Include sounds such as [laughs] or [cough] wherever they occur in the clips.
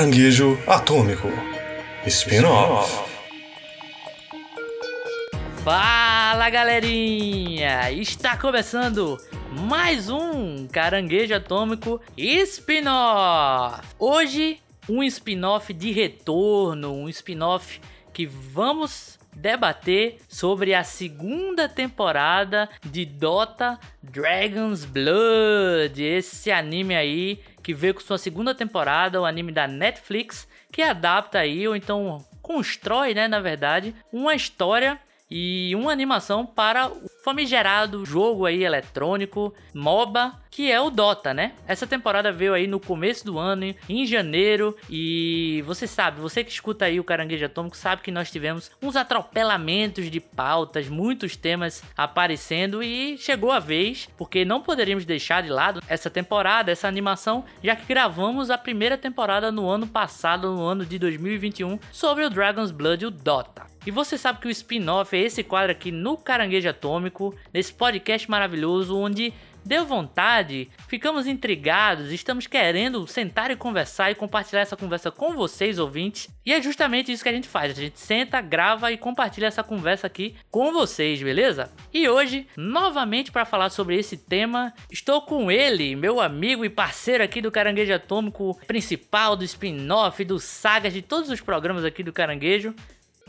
Caranguejo Atômico Spin-off. Fala galerinha! Está começando mais um Caranguejo Atômico Spin-off. Hoje, um spin-off de retorno, um spin-off que vamos debater sobre a segunda temporada de Dota Dragon's Blood, esse anime aí que veio com sua segunda temporada, o anime da Netflix, que adapta aí ou então constrói, né, na verdade, uma história e uma animação para o famigerado jogo aí eletrônico MOBA, que é o Dota, né? Essa temporada veio aí no começo do ano, em janeiro, e você sabe, você que escuta aí o Caranguejo Atômico sabe que nós tivemos uns atropelamentos de pautas, muitos temas aparecendo e chegou a vez, porque não poderíamos deixar de lado essa temporada, essa animação, já que gravamos a primeira temporada no ano passado, no ano de 2021, sobre o Dragon's Blood, o Dota. E você sabe que o spin-off é esse quadro aqui no Caranguejo Atômico, nesse podcast maravilhoso onde deu vontade, ficamos intrigados, estamos querendo sentar e conversar e compartilhar essa conversa com vocês, ouvintes. E é justamente isso que a gente faz: a gente senta, grava e compartilha essa conversa aqui com vocês, beleza? E hoje, novamente para falar sobre esse tema, estou com ele, meu amigo e parceiro aqui do Caranguejo Atômico, principal do spin-off, do sagas de todos os programas aqui do Caranguejo.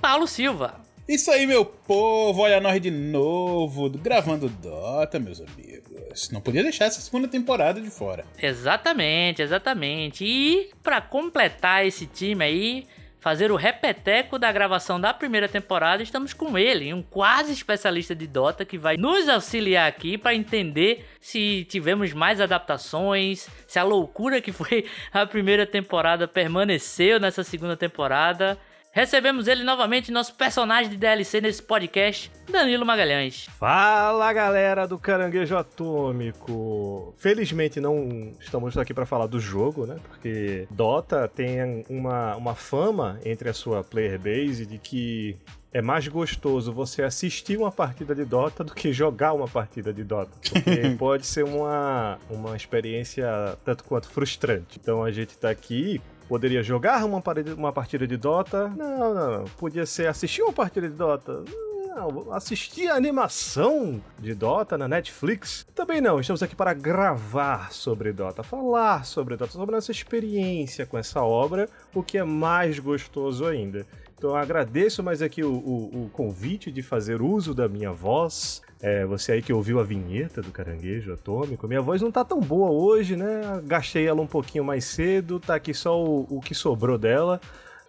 Paulo Silva. Isso aí, meu povo, olha nós de novo, gravando Dota, meus amigos. Não podia deixar essa segunda temporada de fora. Exatamente, exatamente. E para completar esse time aí, fazer o repeteco da gravação da primeira temporada, estamos com ele, um quase especialista de Dota que vai nos auxiliar aqui para entender se tivemos mais adaptações, se a loucura que foi [laughs] a primeira temporada permaneceu nessa segunda temporada. Recebemos ele novamente, nosso personagem de DLC nesse podcast, Danilo Magalhães. Fala galera do Caranguejo Atômico! Felizmente não estamos aqui para falar do jogo, né? Porque Dota tem uma, uma fama entre a sua player base de que é mais gostoso você assistir uma partida de Dota do que jogar uma partida de Dota. Porque [laughs] pode ser uma, uma experiência tanto quanto frustrante. Então a gente tá aqui Poderia jogar uma, uma partida de Dota? Não, não, não. Podia ser assistir uma partida de Dota? Não, assistir a animação de Dota na Netflix? Também não. Estamos aqui para gravar sobre Dota, falar sobre Dota, sobre nossa experiência com essa obra, o que é mais gostoso ainda. Então agradeço mais aqui o, o, o convite de fazer uso da minha voz é, você aí que ouviu a vinheta do Caranguejo Atômico, minha voz não tá tão boa hoje, né? Gastei ela um pouquinho mais cedo, tá aqui só o, o que sobrou dela.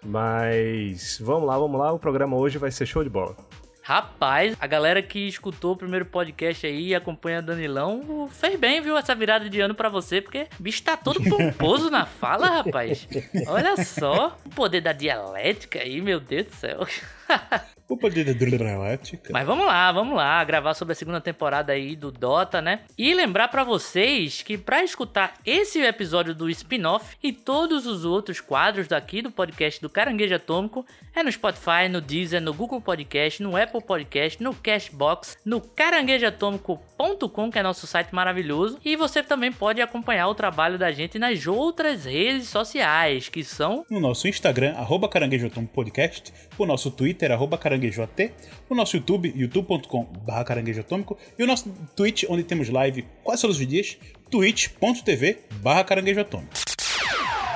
Mas vamos lá, vamos lá, o programa hoje vai ser show de bola. Rapaz, a galera que escutou o primeiro podcast aí e acompanha Danilão fez bem, viu, essa virada de ano para você, porque o bicho tá todo [laughs] pomposo na fala, rapaz. Olha só, o poder da dialética aí, meu Deus do céu. O poder da dramática. Mas vamos lá, vamos lá, gravar sobre a segunda temporada aí do Dota, né? E lembrar para vocês que para escutar esse episódio do spin-off e todos os outros quadros daqui do podcast do Caranguejo Atômico é no Spotify, no Deezer, no Google Podcast, no Apple Podcast, no Cashbox, no caranguejoatômico.com, que é nosso site maravilhoso. E você também pode acompanhar o trabalho da gente nas outras redes sociais, que são no nosso Instagram, arroba Caranguejo Atômico Podcast, o nosso Twitter, arroba Caranguejo AT, o nosso YouTube, youtube.com.br Caranguejo Atômico, e o nosso Twitch, onde temos live quase todos os dias, twitch.tv Caranguejo Atômico.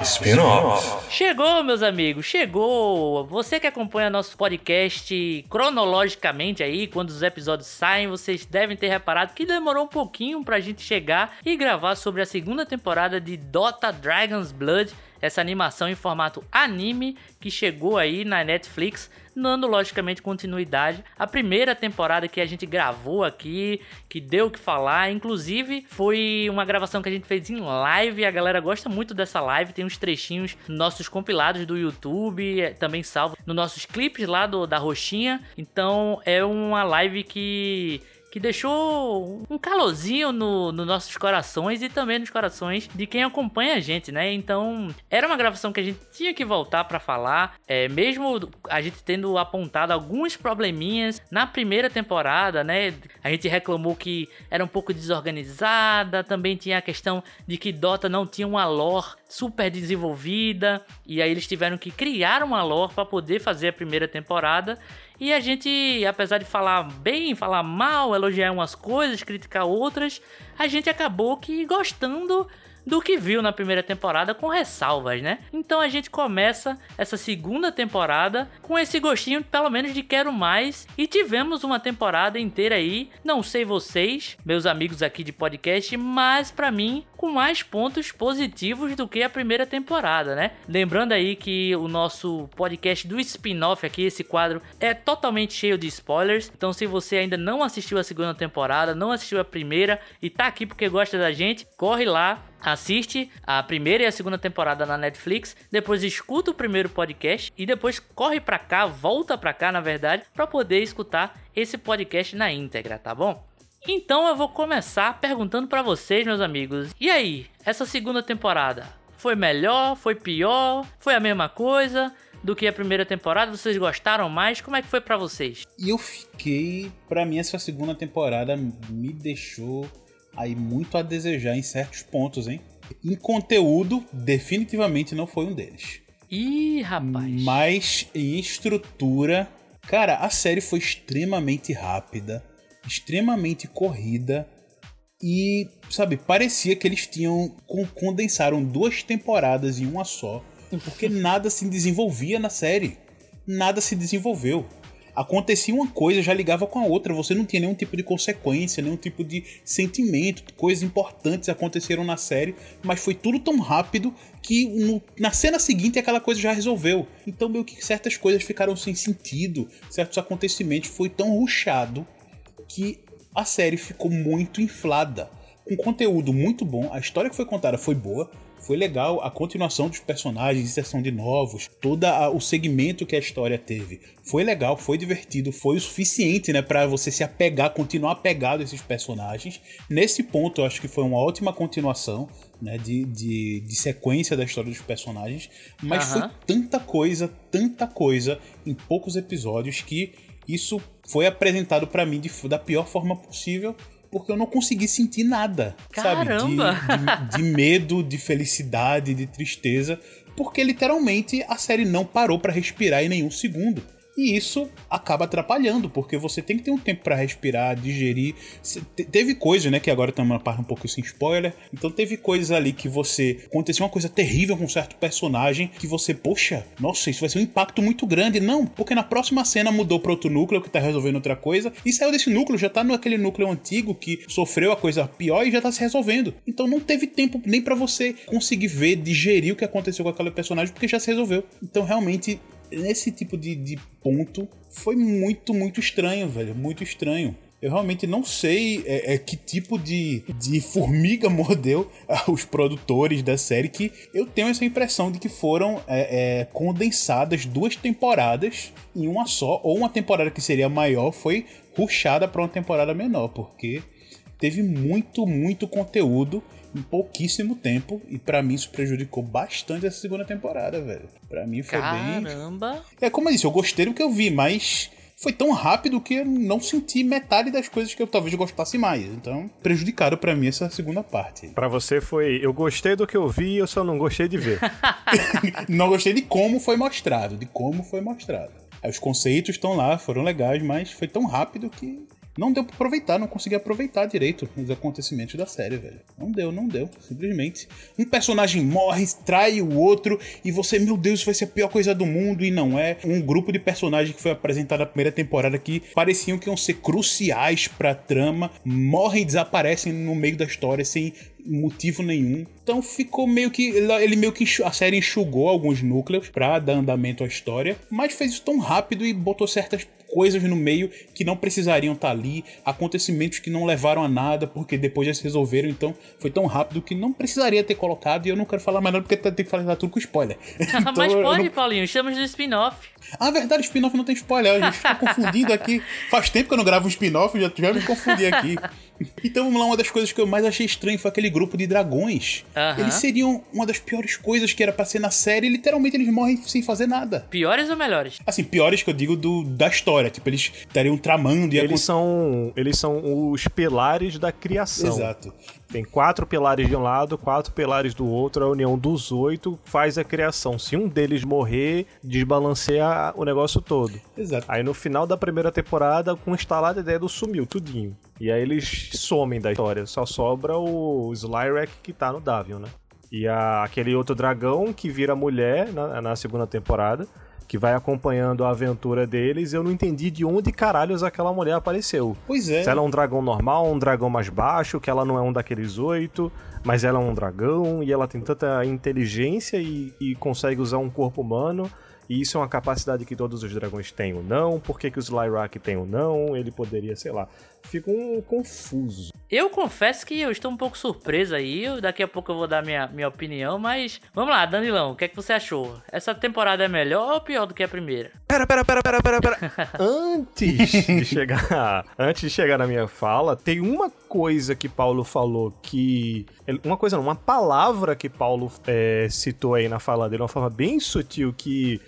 Spin-off. Chegou, meus amigos, chegou. Você que acompanha nosso podcast cronologicamente aí, quando os episódios saem, vocês devem ter reparado que demorou um pouquinho pra gente chegar e gravar sobre a segunda temporada de Dota Dragon's Blood essa animação em formato anime que chegou aí na Netflix, dando logicamente continuidade à primeira temporada que a gente gravou aqui, que deu o que falar. Inclusive, foi uma gravação que a gente fez em live. A galera gosta muito dessa live. Tem uns trechinhos nossos compilados do YouTube, é, também salvo nos nossos clipes lá do, da Roxinha. Então, é uma live que que deixou um calorzinho no, nos nossos corações e também nos corações de quem acompanha a gente, né? Então, era uma gravação que a gente tinha que voltar para falar, é, mesmo a gente tendo apontado alguns probleminhas na primeira temporada, né? A gente reclamou que era um pouco desorganizada, também tinha a questão de que Dota não tinha uma lore super desenvolvida, e aí eles tiveram que criar uma lore para poder fazer a primeira temporada. E a gente, apesar de falar bem, falar mal, elogiar umas coisas, criticar outras, a gente acabou que gostando do que viu na primeira temporada com ressalvas, né? Então a gente começa essa segunda temporada com esse gostinho, pelo menos, de quero mais. E tivemos uma temporada inteira aí, não sei vocês, meus amigos aqui de podcast, mas para mim com mais pontos positivos do que a primeira temporada, né? Lembrando aí que o nosso podcast do spin-off aqui, esse quadro, é totalmente cheio de spoilers. Então, se você ainda não assistiu a segunda temporada, não assistiu a primeira e tá aqui porque gosta da gente, corre lá, assiste a primeira e a segunda temporada na Netflix, depois escuta o primeiro podcast e depois corre pra cá, volta pra cá, na verdade, para poder escutar esse podcast na íntegra, tá bom? Então eu vou começar perguntando para vocês, meus amigos. E aí, essa segunda temporada foi melhor? Foi pior? Foi a mesma coisa? Do que a primeira temporada? Vocês gostaram mais? Como é que foi para vocês? Eu fiquei, para mim essa segunda temporada me deixou aí muito a desejar em certos pontos, hein? Em conteúdo, definitivamente não foi um deles. Ih, rapaz. Mas em estrutura, cara, a série foi extremamente rápida extremamente corrida e, sabe, parecia que eles tinham condensaram duas temporadas em uma só, porque [laughs] nada se desenvolvia na série. Nada se desenvolveu. Acontecia uma coisa, já ligava com a outra, você não tinha nenhum tipo de consequência, nenhum tipo de sentimento, coisas importantes aconteceram na série, mas foi tudo tão rápido que no, na cena seguinte aquela coisa já resolveu. Então meio que certas coisas ficaram sem sentido, certos acontecimentos foi tão ruchado que a série ficou muito inflada. Com conteúdo muito bom, a história que foi contada foi boa, foi legal, a continuação dos personagens, inserção de novos, todo o segmento que a história teve. Foi legal, foi divertido, foi o suficiente, né, para você se apegar, continuar apegado a esses personagens. Nesse ponto, eu acho que foi uma ótima continuação, né, de, de, de sequência da história dos personagens, mas uhum. foi tanta coisa, tanta coisa em poucos episódios que isso foi apresentado para mim de, da pior forma possível, porque eu não consegui sentir nada, Caramba. sabe? De, de, de medo, de felicidade, de tristeza, porque literalmente a série não parou para respirar em nenhum segundo. E isso acaba atrapalhando, porque você tem que ter um tempo para respirar, digerir. Teve coisa, né, que agora estamos na parte um pouco sem spoiler. Então teve coisas ali que você. Aconteceu uma coisa terrível com um certo personagem que você, poxa, nossa, isso vai ser um impacto muito grande. Não, porque na próxima cena mudou para outro núcleo que tá resolvendo outra coisa. E saiu desse núcleo, já tá naquele núcleo antigo que sofreu a coisa pior e já tá se resolvendo. Então não teve tempo nem para você conseguir ver, digerir o que aconteceu com aquele personagem, porque já se resolveu. Então realmente nesse tipo de, de ponto foi muito, muito estranho, velho. Muito estranho. Eu realmente não sei é, é, que tipo de, de formiga [laughs] mordeu [laughs] os produtores da série que eu tenho essa impressão de que foram é, é, condensadas duas temporadas em uma só, ou uma temporada que seria maior foi ruxada para uma temporada menor, porque teve muito, muito conteúdo em pouquíssimo tempo. E para mim isso prejudicou bastante essa segunda temporada, velho. Para mim foi Caramba. bem. Caramba! É como eu disse, eu gostei do que eu vi, mas foi tão rápido que eu não senti metade das coisas que eu talvez gostasse mais. Então, prejudicado para mim essa segunda parte. Para você foi, eu gostei do que eu vi, eu só não gostei de ver. [laughs] não gostei de como foi mostrado, de como foi mostrado. Os conceitos estão lá, foram legais, mas foi tão rápido que não deu pra aproveitar, não consegui aproveitar direito os acontecimentos da série, velho. Não deu, não deu. Simplesmente. Um personagem morre, trai o outro, e você, meu Deus, isso vai ser a pior coisa do mundo, e não é. Um grupo de personagens que foi apresentado na primeira temporada que pareciam que iam ser cruciais pra trama, morrem e desaparecem no meio da história sem motivo nenhum. Então ficou meio que. Ele meio que a série enxugou alguns núcleos pra dar andamento à história, mas fez isso tão rápido e botou certas coisas no meio que não precisariam estar tá ali, acontecimentos que não levaram a nada, porque depois já se resolveram, então foi tão rápido que não precisaria ter colocado, e eu não quero falar mais nada porque tem que falar tudo com spoiler. [laughs] então, Mas pode, não... Paulinho, estamos no spin-off. Ah, verdade, spin-off não tem spoiler, a gente tá [laughs] confundindo aqui. Faz tempo que eu não gravo um spin-off, já, já me confundi aqui. [laughs] Então vamos lá, uma das coisas que eu mais achei estranho foi aquele grupo de dragões. Uhum. Eles seriam uma das piores coisas que era pra ser na série, e literalmente eles morrem sem fazer nada. Piores ou melhores? Assim, piores que eu digo do, da história. Tipo, eles estariam tramando e eles são Eles são os pilares da criação. Exato. Tem quatro pilares de um lado, quatro pilares do outro, a união dos oito faz a criação. Se um deles morrer, desbalanceia o negócio todo. Exato. Aí no final da primeira temporada, com instalada ideia do sumiu, tudinho. E aí eles somem da história. Só sobra o Slyrack que tá no Davion, né? E a, aquele outro dragão que vira mulher na, na segunda temporada que vai acompanhando a aventura deles, eu não entendi de onde caralhos aquela mulher apareceu. Pois é. Se ela é um dragão normal, um dragão mais baixo, que ela não é um daqueles oito, mas ela é um dragão e ela tem tanta inteligência e, e consegue usar um corpo humano. E isso é uma capacidade que todos os dragões têm ou não? Por que, que o Slyrak tem ou não? Ele poderia, sei lá. Fica um confuso. Eu confesso que eu estou um pouco surpreso aí. Daqui a pouco eu vou dar minha, minha opinião, mas vamos lá, Danilão, o que é que você achou? Essa temporada é melhor ou pior do que a primeira? Pera, pera, pera, pera, pera, pera. [laughs] antes de chegar, antes de chegar na minha fala, tem uma coisa que Paulo falou que uma coisa uma palavra que Paulo é, citou aí na fala dele, uma forma bem sutil que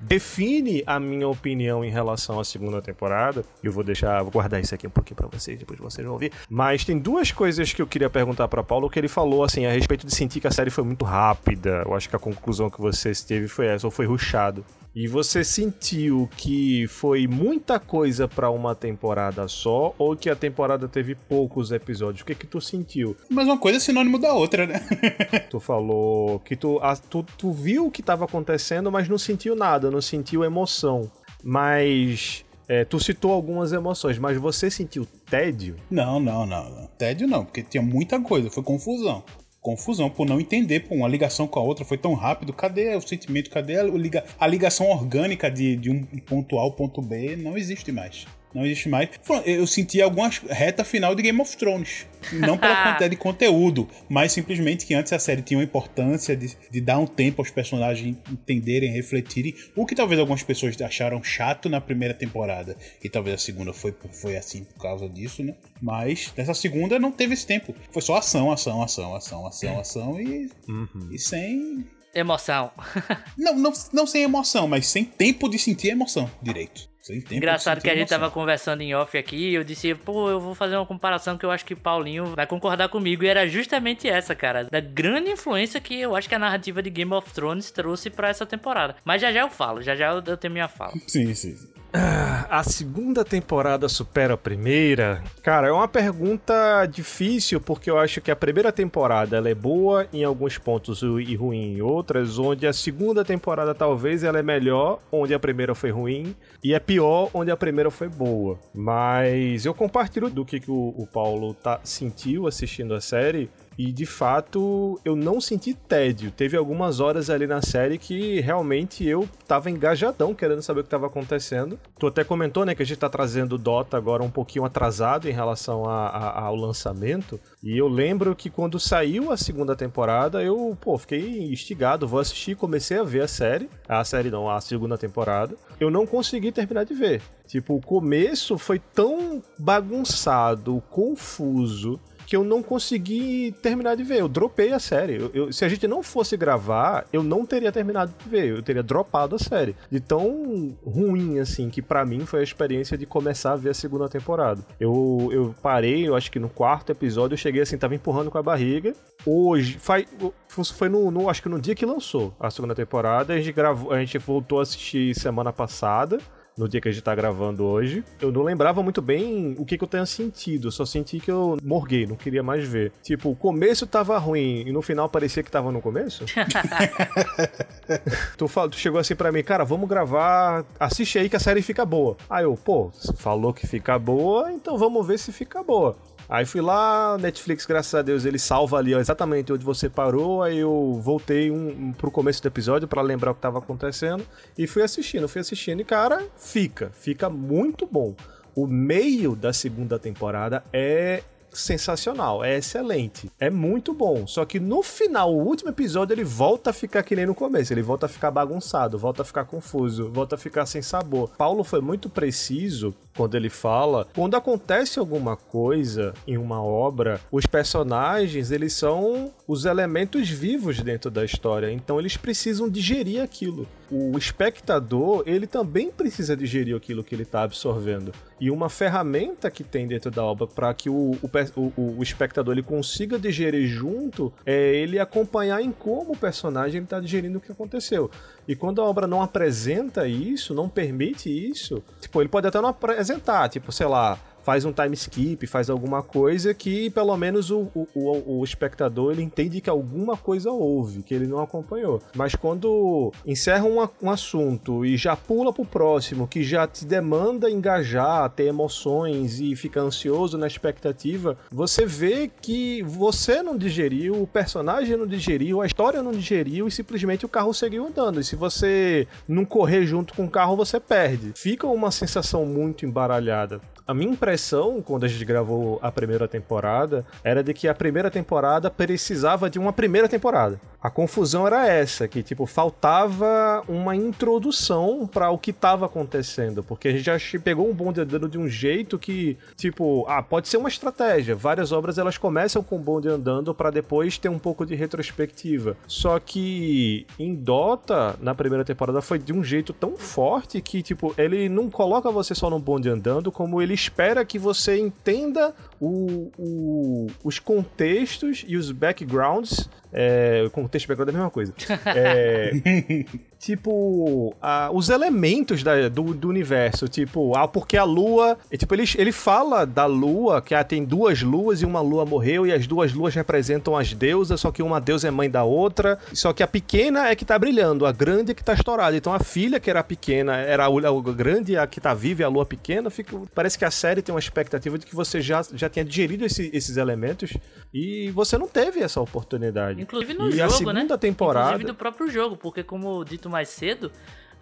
define a minha opinião em relação à segunda temporada. Eu vou deixar, vou guardar isso aqui um pouquinho para vocês, depois vocês vão ouvir. Mas tem duas coisas que eu queria perguntar para Paulo que ele falou assim a respeito de sentir que a série foi muito rápida. Eu acho que a conclusão que você teve foi essa, ou foi ruchado. E você sentiu que foi muita coisa para uma temporada só ou que a temporada teve poucos episódios? O que que tu sentiu? Mas uma coisa é sinônimo da outra, né? [laughs] tu falou que tu, a, tu, tu viu o que estava acontecendo, mas não sentiu nada, não sentiu emoção. Mas é, tu citou algumas emoções, mas você sentiu tédio? Não, não, não, não. Tédio não, porque tinha muita coisa, foi confusão confusão por não entender, pô, uma ligação com a outra foi tão rápido, cadê o sentimento, cadê a, liga, a ligação orgânica de, de um ponto A ao ponto B? Não existe mais não existe mais. Eu senti algumas reta final de Game of Thrones. Não pela [laughs] quantidade de conteúdo, mas simplesmente que antes a série tinha uma importância de, de dar um tempo aos personagens entenderem, refletirem. O que talvez algumas pessoas acharam chato na primeira temporada. E talvez a segunda foi, foi assim por causa disso, né? Mas nessa segunda não teve esse tempo. Foi só ação, ação, ação, ação, ação, ação e, uhum. e sem. Emoção. não, não, não sem emoção, mas sem tempo de sentir emoção direito. Engraçado que a gente tava conversando em off aqui e eu disse, pô, eu vou fazer uma comparação que eu acho que Paulinho vai concordar comigo. E era justamente essa, cara. Da grande influência que eu acho que a narrativa de Game of Thrones trouxe para essa temporada. Mas já já eu falo, já já eu tenho minha fala. Sim, sim. sim. A segunda temporada supera a primeira? Cara, é uma pergunta difícil porque eu acho que a primeira temporada ela é boa em alguns pontos e ruim em outras, onde a segunda temporada talvez ela é melhor, onde a primeira foi ruim, e é pior onde a primeira foi boa. Mas eu compartilho do que, que o, o Paulo tá, sentiu assistindo a série. E de fato, eu não senti tédio. Teve algumas horas ali na série que realmente eu tava engajadão querendo saber o que tava acontecendo. Tu até comentou, né, que a gente tá trazendo Dota agora um pouquinho atrasado em relação a, a, ao lançamento. E eu lembro que quando saiu a segunda temporada, eu, pô, fiquei instigado, vou assistir, comecei a ver a série. A série não, a segunda temporada. Eu não consegui terminar de ver. Tipo, o começo foi tão bagunçado, confuso que eu não consegui terminar de ver. Eu dropei a série. Eu, eu, se a gente não fosse gravar, eu não teria terminado de ver. Eu teria dropado a série. De tão ruim, assim, que para mim foi a experiência de começar a ver a segunda temporada. Eu, eu parei, eu acho que no quarto episódio, eu cheguei assim, tava empurrando com a barriga. Hoje, faz, foi no, no, acho que no dia que lançou a segunda temporada. A gente, gravou, a gente voltou a assistir semana passada no dia que a gente tá gravando hoje. Eu não lembrava muito bem o que, que eu tenha sentido, eu só senti que eu morguei, não queria mais ver. Tipo, o começo tava ruim e no final parecia que tava no começo. [laughs] tu, fal, tu chegou assim para mim, cara, vamos gravar, assiste aí que a série fica boa. Aí eu, pô, falou que fica boa, então vamos ver se fica boa. Aí fui lá, Netflix, graças a Deus, ele salva ali ó, exatamente onde você parou. Aí eu voltei um, um, pro começo do episódio para lembrar o que tava acontecendo e fui assistindo, fui assistindo e cara, fica, fica muito bom. O meio da segunda temporada é sensacional, é excelente, é muito bom. Só que no final, o último episódio, ele volta a ficar que nem no começo, ele volta a ficar bagunçado, volta a ficar confuso, volta a ficar sem sabor. Paulo foi muito preciso quando ele fala, quando acontece alguma coisa em uma obra, os personagens, eles são os elementos vivos dentro da história, então eles precisam digerir aquilo. O espectador, ele também precisa digerir aquilo que ele está absorvendo. E uma ferramenta que tem dentro da obra para que o, o, o, o, espectador ele consiga digerir junto é ele acompanhar em como o personagem está digerindo o que aconteceu. E quando a obra não apresenta isso, não permite isso, tipo, ele pode até não apresentar, tipo, sei lá, faz um time skip, faz alguma coisa que pelo menos o, o, o, espectador ele entende que alguma coisa houve, que ele não acompanhou. Mas quando encerra um, um assunto e já pula pro próximo, que já te demanda engajar, ter emoções e fica ansioso na expectativa, você vê que você não digeriu, o personagem não digeriu, a história não digeriu e simplesmente o carro seguiu andando. E se você não correr junto com o carro, você perde. Fica uma sensação muito embaralhada. A minha impressão, quando a gente gravou a primeira temporada, era de que a primeira temporada precisava de uma primeira temporada. A confusão era essa, que tipo faltava uma introdução para o que estava acontecendo, porque a gente já pegou um bonde andando de um jeito que, tipo, ah, pode ser uma estratégia. Várias obras elas começam com o bonde andando para depois ter um pouco de retrospectiva. Só que em Dota, na primeira temporada foi de um jeito tão forte que, tipo, ele não coloca você só no bonde andando, como ele espera que você entenda o, o, os contextos e os backgrounds. É, o contexto e background é a mesma coisa. [laughs] É, tipo, a, os elementos da, do, do, universo. Tipo, ah, porque a lua. É, tipo, ele, ele fala da lua, que ah, tem duas luas e uma lua morreu, e as duas luas representam as deusas, só que uma deusa é mãe da outra. Só que a pequena é que tá brilhando, a grande é que tá estourada. Então a filha, que era pequena, era a, a grande, a que tá viva e a lua pequena. Fica, parece que a série tem uma expectativa de que você já, já tenha digerido esse, esses elementos e você não teve essa oportunidade. Inclusive no e jogo, a segunda né? temporada. Inclusive do próprio jogo, porque como dito mais cedo,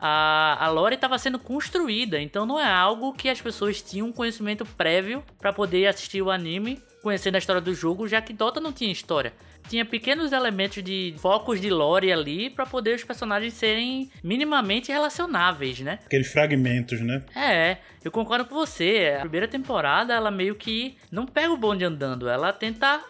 a, a lore estava sendo construída, então não é algo que as pessoas tinham conhecimento prévio para poder assistir o anime, conhecendo a história do jogo, já que Dota não tinha história. Tinha pequenos elementos de focos de lore ali para poder os personagens serem minimamente relacionáveis, né? Aqueles fragmentos, né? É, eu concordo com você. A primeira temporada, ela meio que não pega o bonde andando, ela tenta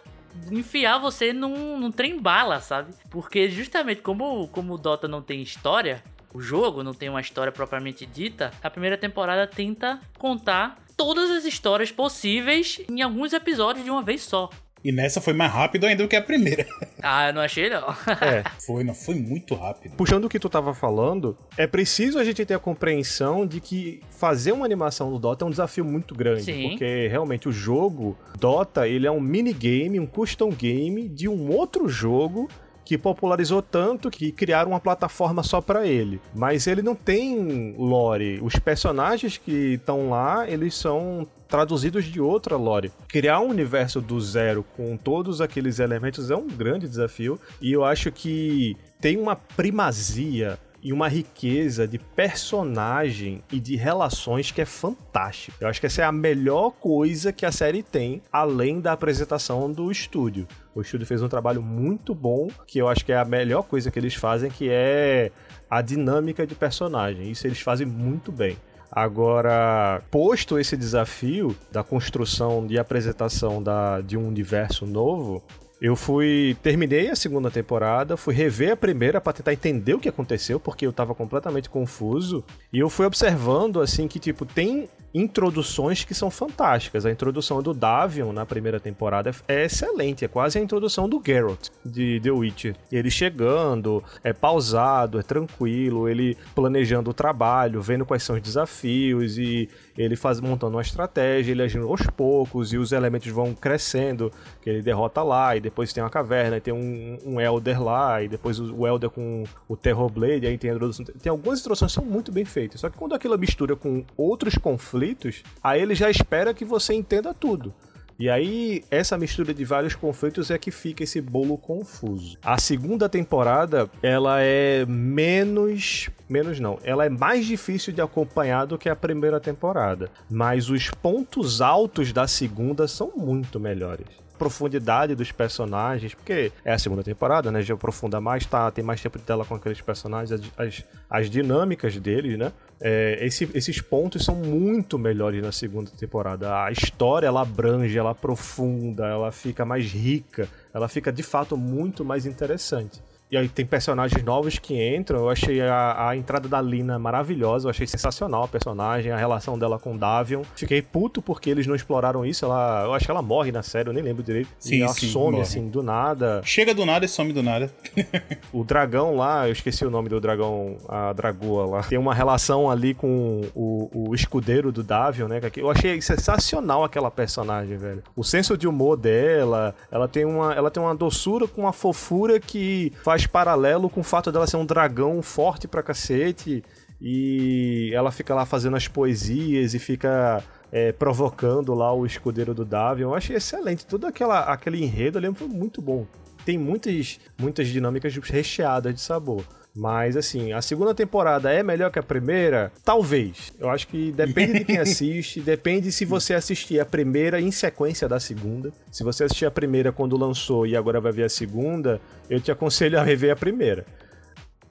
enfiar você num, num trem bala, sabe? Porque justamente como, como o Dota não tem história, o jogo não tem uma história propriamente dita, a primeira temporada tenta contar todas as histórias possíveis em alguns episódios de uma vez só. E nessa foi mais rápido ainda do que a primeira. [laughs] Ah, eu não achei não. É. [laughs] Foi, não, foi muito rápido. Puxando o que tu tava falando, é preciso a gente ter a compreensão de que fazer uma animação do Dota é um desafio muito grande. Sim. Porque realmente o jogo Dota, ele é um minigame, um custom game de um outro jogo que popularizou tanto que criaram uma plataforma só para ele. Mas ele não tem lore. Os personagens que estão lá, eles são traduzidos de outra lore. Criar um universo do zero com todos aqueles elementos é um grande desafio e eu acho que tem uma primazia e uma riqueza de personagem e de relações que é fantástico. Eu acho que essa é a melhor coisa que a série tem, além da apresentação do estúdio. O estúdio fez um trabalho muito bom, que eu acho que é a melhor coisa que eles fazem, que é a dinâmica de personagem. Isso eles fazem muito bem. Agora, posto esse desafio da construção e apresentação da, de um universo novo, eu fui. Terminei a segunda temporada, fui rever a primeira para tentar entender o que aconteceu, porque eu tava completamente confuso. E eu fui observando, assim, que, tipo, tem introduções que são fantásticas. A introdução do Davion na primeira temporada é excelente, é quase a introdução do Geralt de The Witcher. Ele chegando, é pausado, é tranquilo, ele planejando o trabalho, vendo quais são os desafios e ele faz montando uma estratégia, ele agindo aos poucos e os elementos vão crescendo, que ele derrota lá e depois tem uma caverna, e tem um, um Elder lá e depois o Elder com o Terrorblade, aí tem a introdução. Tem algumas introduções que são muito bem feitas, só que quando aquilo mistura com outros conflitos, aí ele já espera que você entenda tudo. E aí, essa mistura de vários conflitos é que fica esse bolo confuso. A segunda temporada, ela é menos. Menos não. Ela é mais difícil de acompanhar do que a primeira temporada. Mas os pontos altos da segunda são muito melhores profundidade dos personagens, porque é a segunda temporada, né? Já aprofunda mais, tá, tem mais tempo de tela com aqueles personagens, as, as dinâmicas deles, né? É, esse, esses pontos são muito melhores na segunda temporada. A história ela abrange, ela aprofunda, ela fica mais rica, ela fica de fato muito mais interessante. E aí tem personagens novos que entram. Eu achei a, a, entrada da Lina maravilhosa. Eu achei sensacional a personagem, a relação dela com o Davion. Fiquei puto porque eles não exploraram isso. Ela, eu acho que ela morre na série, eu nem lembro direito. Sim, e ela sim, some morre. assim, do nada. Chega do nada e some do nada. O dragão lá, eu esqueci o nome do dragão, a dragoa lá. Tem uma relação ali com o, o escudeiro do Davion, né? que Eu achei sensacional aquela personagem, velho. O senso de humor dela, ela tem uma, ela tem uma doçura com uma fofura que faz paralelo com o fato dela ser um dragão forte pra cacete. E ela fica lá fazendo as poesias e fica é, provocando lá o escudeiro do Davion. Eu achei excelente. Todo aquela, aquele enredo ali foi muito bom. Tem muitas, muitas dinâmicas recheadas de sabor. Mas, assim, a segunda temporada é melhor que a primeira? Talvez. Eu acho que depende de quem [laughs] assiste, depende se você assistir a primeira em sequência da segunda. Se você assistir a primeira quando lançou e agora vai ver a segunda, eu te aconselho a rever a primeira.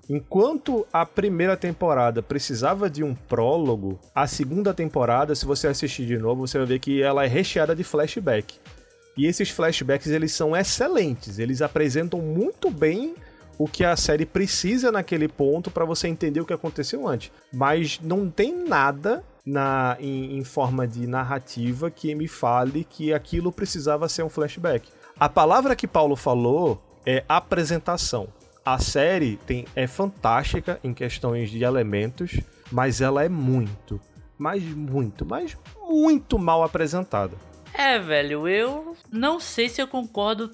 Enquanto a primeira temporada precisava de um prólogo, a segunda temporada, se você assistir de novo, você vai ver que ela é recheada de flashback. E esses flashbacks eles são excelentes, eles apresentam muito bem o que a série precisa naquele ponto para você entender o que aconteceu antes. Mas não tem nada na em, em forma de narrativa que me fale que aquilo precisava ser um flashback. A palavra que Paulo falou é apresentação. A série tem, é fantástica em questões de elementos, mas ela é muito, mas muito, mas muito mal apresentada. É, velho, eu não sei se eu concordo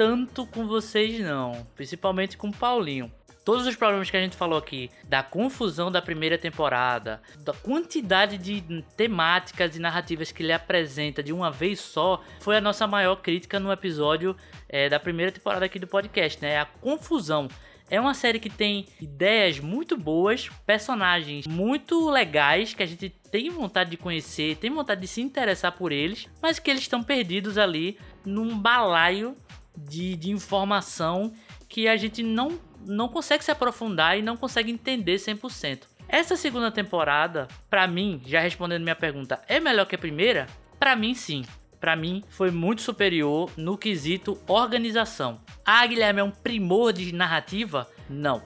tanto com vocês, não. Principalmente com o Paulinho. Todos os problemas que a gente falou aqui, da confusão da primeira temporada, da quantidade de temáticas e narrativas que ele apresenta de uma vez só, foi a nossa maior crítica no episódio é, da primeira temporada aqui do podcast, né? A confusão. É uma série que tem ideias muito boas, personagens muito legais que a gente tem vontade de conhecer, tem vontade de se interessar por eles, mas que eles estão perdidos ali num balaio de, de informação que a gente não, não consegue se aprofundar e não consegue entender 100%. Essa segunda temporada, pra mim, já respondendo minha pergunta, é melhor que a primeira? Pra mim, sim. Pra mim, foi muito superior no quesito organização. Ah, Guilherme, é um primor de narrativa? Não.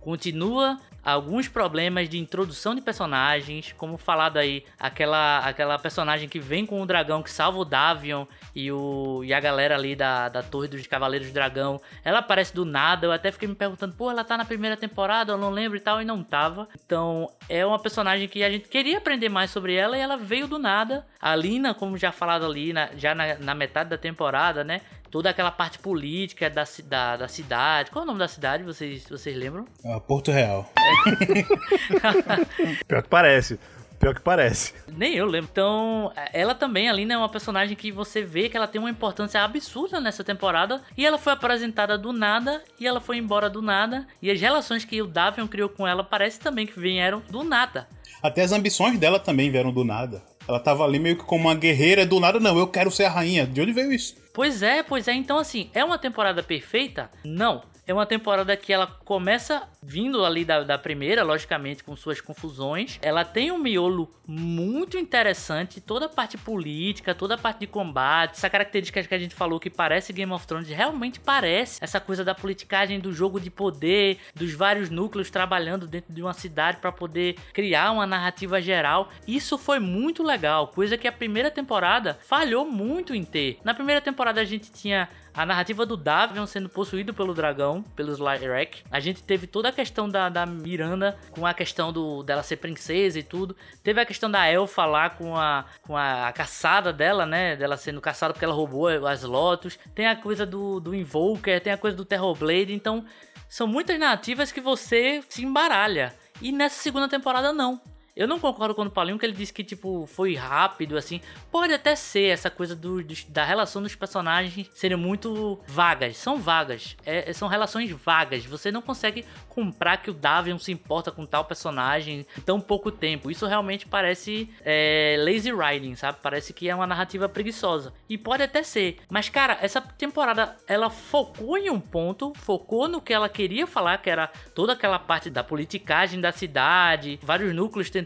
Continua alguns problemas de introdução de personagens, como falado aí, aquela, aquela personagem que vem com o dragão que salva o Davion e, o, e a galera ali da, da Torre dos Cavaleiros do Dragão, ela aparece do nada, eu até fiquei me perguntando, pô, ela tá na primeira temporada, eu não lembro e tal, e não tava. Então, é uma personagem que a gente queria aprender mais sobre ela e ela veio do nada. A Lina, como já falado ali, na, já na, na metade da temporada, né, toda aquela parte política da, da, da cidade. Qual é o nome da cidade? Vocês, vocês lembram? Ah, Porto Real. [laughs] Pior que parece. Pior que parece. Nem eu lembro. Então, ela também, a Lina, é uma personagem que você vê que ela tem uma importância absurda nessa temporada. E ela foi apresentada do nada e ela foi embora do nada. E as relações que o Davion criou com ela parece também que vieram do nada. Até as ambições dela também vieram do nada. Ela tava ali meio que como uma guerreira do nada, não, eu quero ser a rainha. De onde veio isso? Pois é, pois é. Então, assim, é uma temporada perfeita? Não. É uma temporada que ela começa vindo ali da, da primeira, logicamente, com suas confusões. Ela tem um miolo muito interessante, toda a parte política, toda a parte de combate, essa característica que a gente falou que parece Game of Thrones, realmente parece essa coisa da politicagem, do jogo de poder, dos vários núcleos trabalhando dentro de uma cidade para poder criar uma narrativa geral. Isso foi muito legal, coisa que a primeira temporada falhou muito em ter. Na primeira temporada a gente tinha a narrativa do Davion sendo possuído pelo dragão, pelos Lyrek. A gente teve toda a questão da, da Miranda com a questão do, dela ser princesa e tudo. Teve a questão da Elfa lá com a, com a, a caçada dela, né? Dela sendo caçada porque ela roubou as Lotus. Tem a coisa do, do Invoker, tem a coisa do Terrorblade. Então, são muitas narrativas que você se embaralha. E nessa segunda temporada, não. Eu não concordo com o Paulinho que ele disse que, tipo, foi rápido, assim. Pode até ser essa coisa do, do da relação dos personagens serem muito vagas. São vagas. É, são relações vagas. Você não consegue comprar que o Davion se importa com tal personagem em tão pouco tempo. Isso realmente parece é, lazy writing, sabe? Parece que é uma narrativa preguiçosa. E pode até ser. Mas, cara, essa temporada, ela focou em um ponto, focou no que ela queria falar, que era toda aquela parte da politicagem da cidade, vários núcleos tentando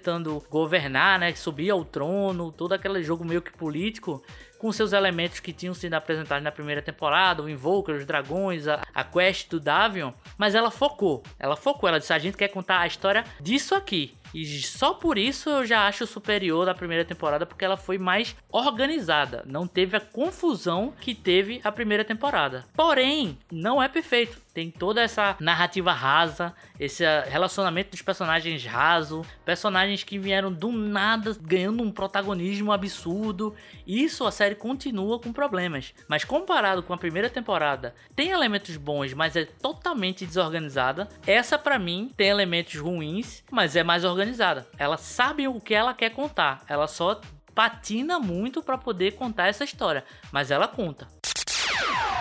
governar, né? Subir ao trono, todo aquele jogo meio que político com seus elementos que tinham sido apresentados na primeira temporada, o Invoker, os dragões, a, a quest do Davion, mas ela focou. Ela focou, ela disse: a gente quer contar a história disso aqui. E só por isso eu já acho superior da primeira temporada, porque ela foi mais organizada. Não teve a confusão que teve a primeira temporada. Porém, não é perfeito. Tem toda essa narrativa rasa, esse relacionamento dos personagens raso, personagens que vieram do nada ganhando um protagonismo absurdo. Isso a série continua com problemas. Mas comparado com a primeira temporada, tem elementos bons, mas é totalmente desorganizada. Essa para mim tem elementos ruins, mas é mais organizada organizada. Ela sabe o que ela quer contar. Ela só patina muito para poder contar essa história, mas ela conta.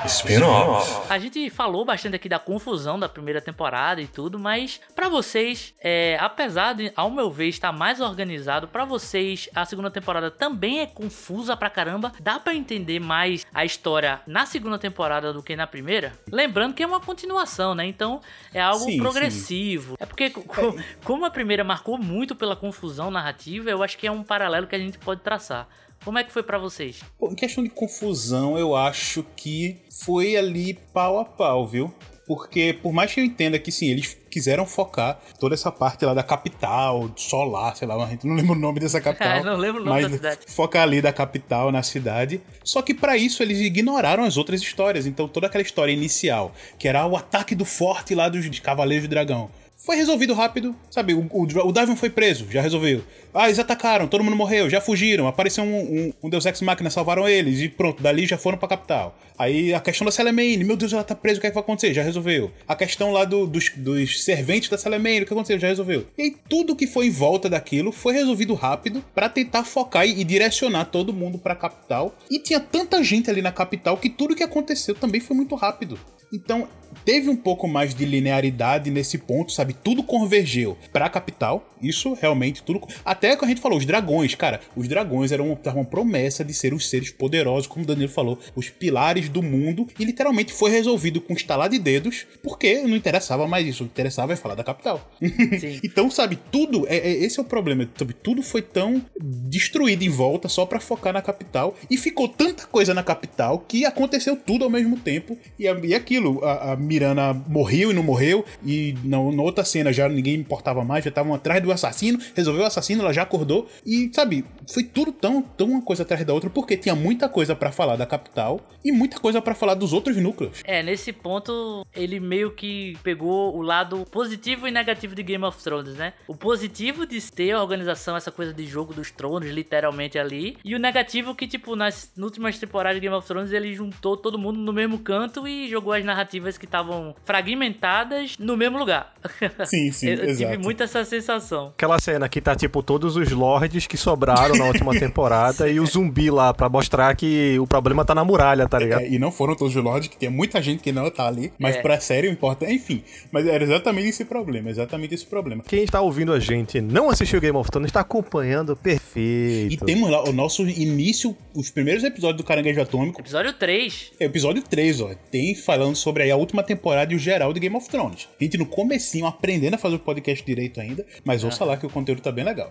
Spin-off. A gente falou bastante aqui da confusão da primeira temporada e tudo, mas para vocês, é, apesar de, ao meu ver, estar mais organizado, para vocês a segunda temporada também é confusa pra caramba. Dá para entender mais a história na segunda temporada do que na primeira? Lembrando que é uma continuação, né? Então é algo sim, progressivo. Sim. É porque como a primeira marcou muito pela confusão narrativa, eu acho que é um paralelo que a gente pode traçar. Como é que foi para vocês? Pô, em questão de confusão, eu acho que foi ali pau a pau, viu? Porque, por mais que eu entenda que sim, eles quiseram focar toda essa parte lá da capital, solar, sei lá, a gente não lembra o nome dessa [laughs] capital. É, não lembro o nome mas da cidade. Focar ali da capital na cidade. Só que para isso eles ignoraram as outras histórias. Então toda aquela história inicial, que era o ataque do forte lá dos Cavaleiros do Dragão foi resolvido rápido, sabe? O, o, o Darwin foi preso, já resolveu. Ah, eles atacaram, todo mundo morreu, já fugiram, apareceu um, um, um Deus Ex Machina, salvaram eles, e pronto, dali já foram pra capital. Aí a questão da Salamane, meu Deus, ela tá presa, o que, é que vai acontecer? Já resolveu. A questão lá do, dos, dos serventes da Salamane, o que aconteceu? Já resolveu. E aí, tudo que foi em volta daquilo foi resolvido rápido para tentar focar e, e, direcionar todo mundo pra capital. E tinha tanta gente ali na capital que tudo que aconteceu também foi muito rápido. Então, teve um pouco mais de linearidade nesse ponto, sabe? Tudo convergeu pra capital. Isso realmente tudo. Até que a gente falou, os dragões, cara, os dragões eram uma promessa de ser os seres poderosos, como o Danilo falou, os pilares do mundo. E literalmente foi resolvido com estalar de dedos, porque não interessava mais isso. O que interessava é falar da capital. [laughs] então, sabe, tudo. É, é, esse é o problema. Sabe, tudo foi tão destruído em volta só para focar na capital. E ficou tanta coisa na capital que aconteceu tudo ao mesmo tempo. E, e aquilo, a, a Mirana morreu e não morreu, e na, na outra cena já ninguém importava mais, já estavam atrás do assassino, resolveu o assassino, ela já acordou, e sabe, foi tudo tão, tão uma coisa atrás da outra, porque tinha muita coisa para falar da capital e muita coisa para falar dos outros núcleos. É, nesse ponto, ele meio que pegou o lado positivo e negativo de Game of Thrones, né? O positivo de ter a organização, essa coisa de jogo dos tronos, literalmente ali, e o negativo que, tipo, nas, nas últimas temporadas de Game of Thrones, ele juntou todo mundo no mesmo canto e jogou as narrativas que estavam fragmentadas no mesmo lugar. [laughs] Sim, sim, eu, eu tive muito essa sensação. Aquela cena que tá tipo todos os lords que sobraram na última [laughs] temporada e o zumbi lá para mostrar que o problema tá na muralha, tá ligado? É, e não foram todos os lords, que tem muita gente que não tá ali, mas é. pra série o importante, enfim, mas era exatamente esse problema, exatamente esse problema. Quem está ouvindo a gente não assistiu Game of Thrones está acompanhando perfeito. E temos lá o nosso início, os primeiros episódios do Caranguejo Atômico. Episódio 3. É, episódio 3, ó, tem falando sobre aí a última temporada e o geral de Game of Thrones. A gente no comecinho aprendendo a fazer o podcast direito ainda, mas ouça lá que o conteúdo tá bem legal.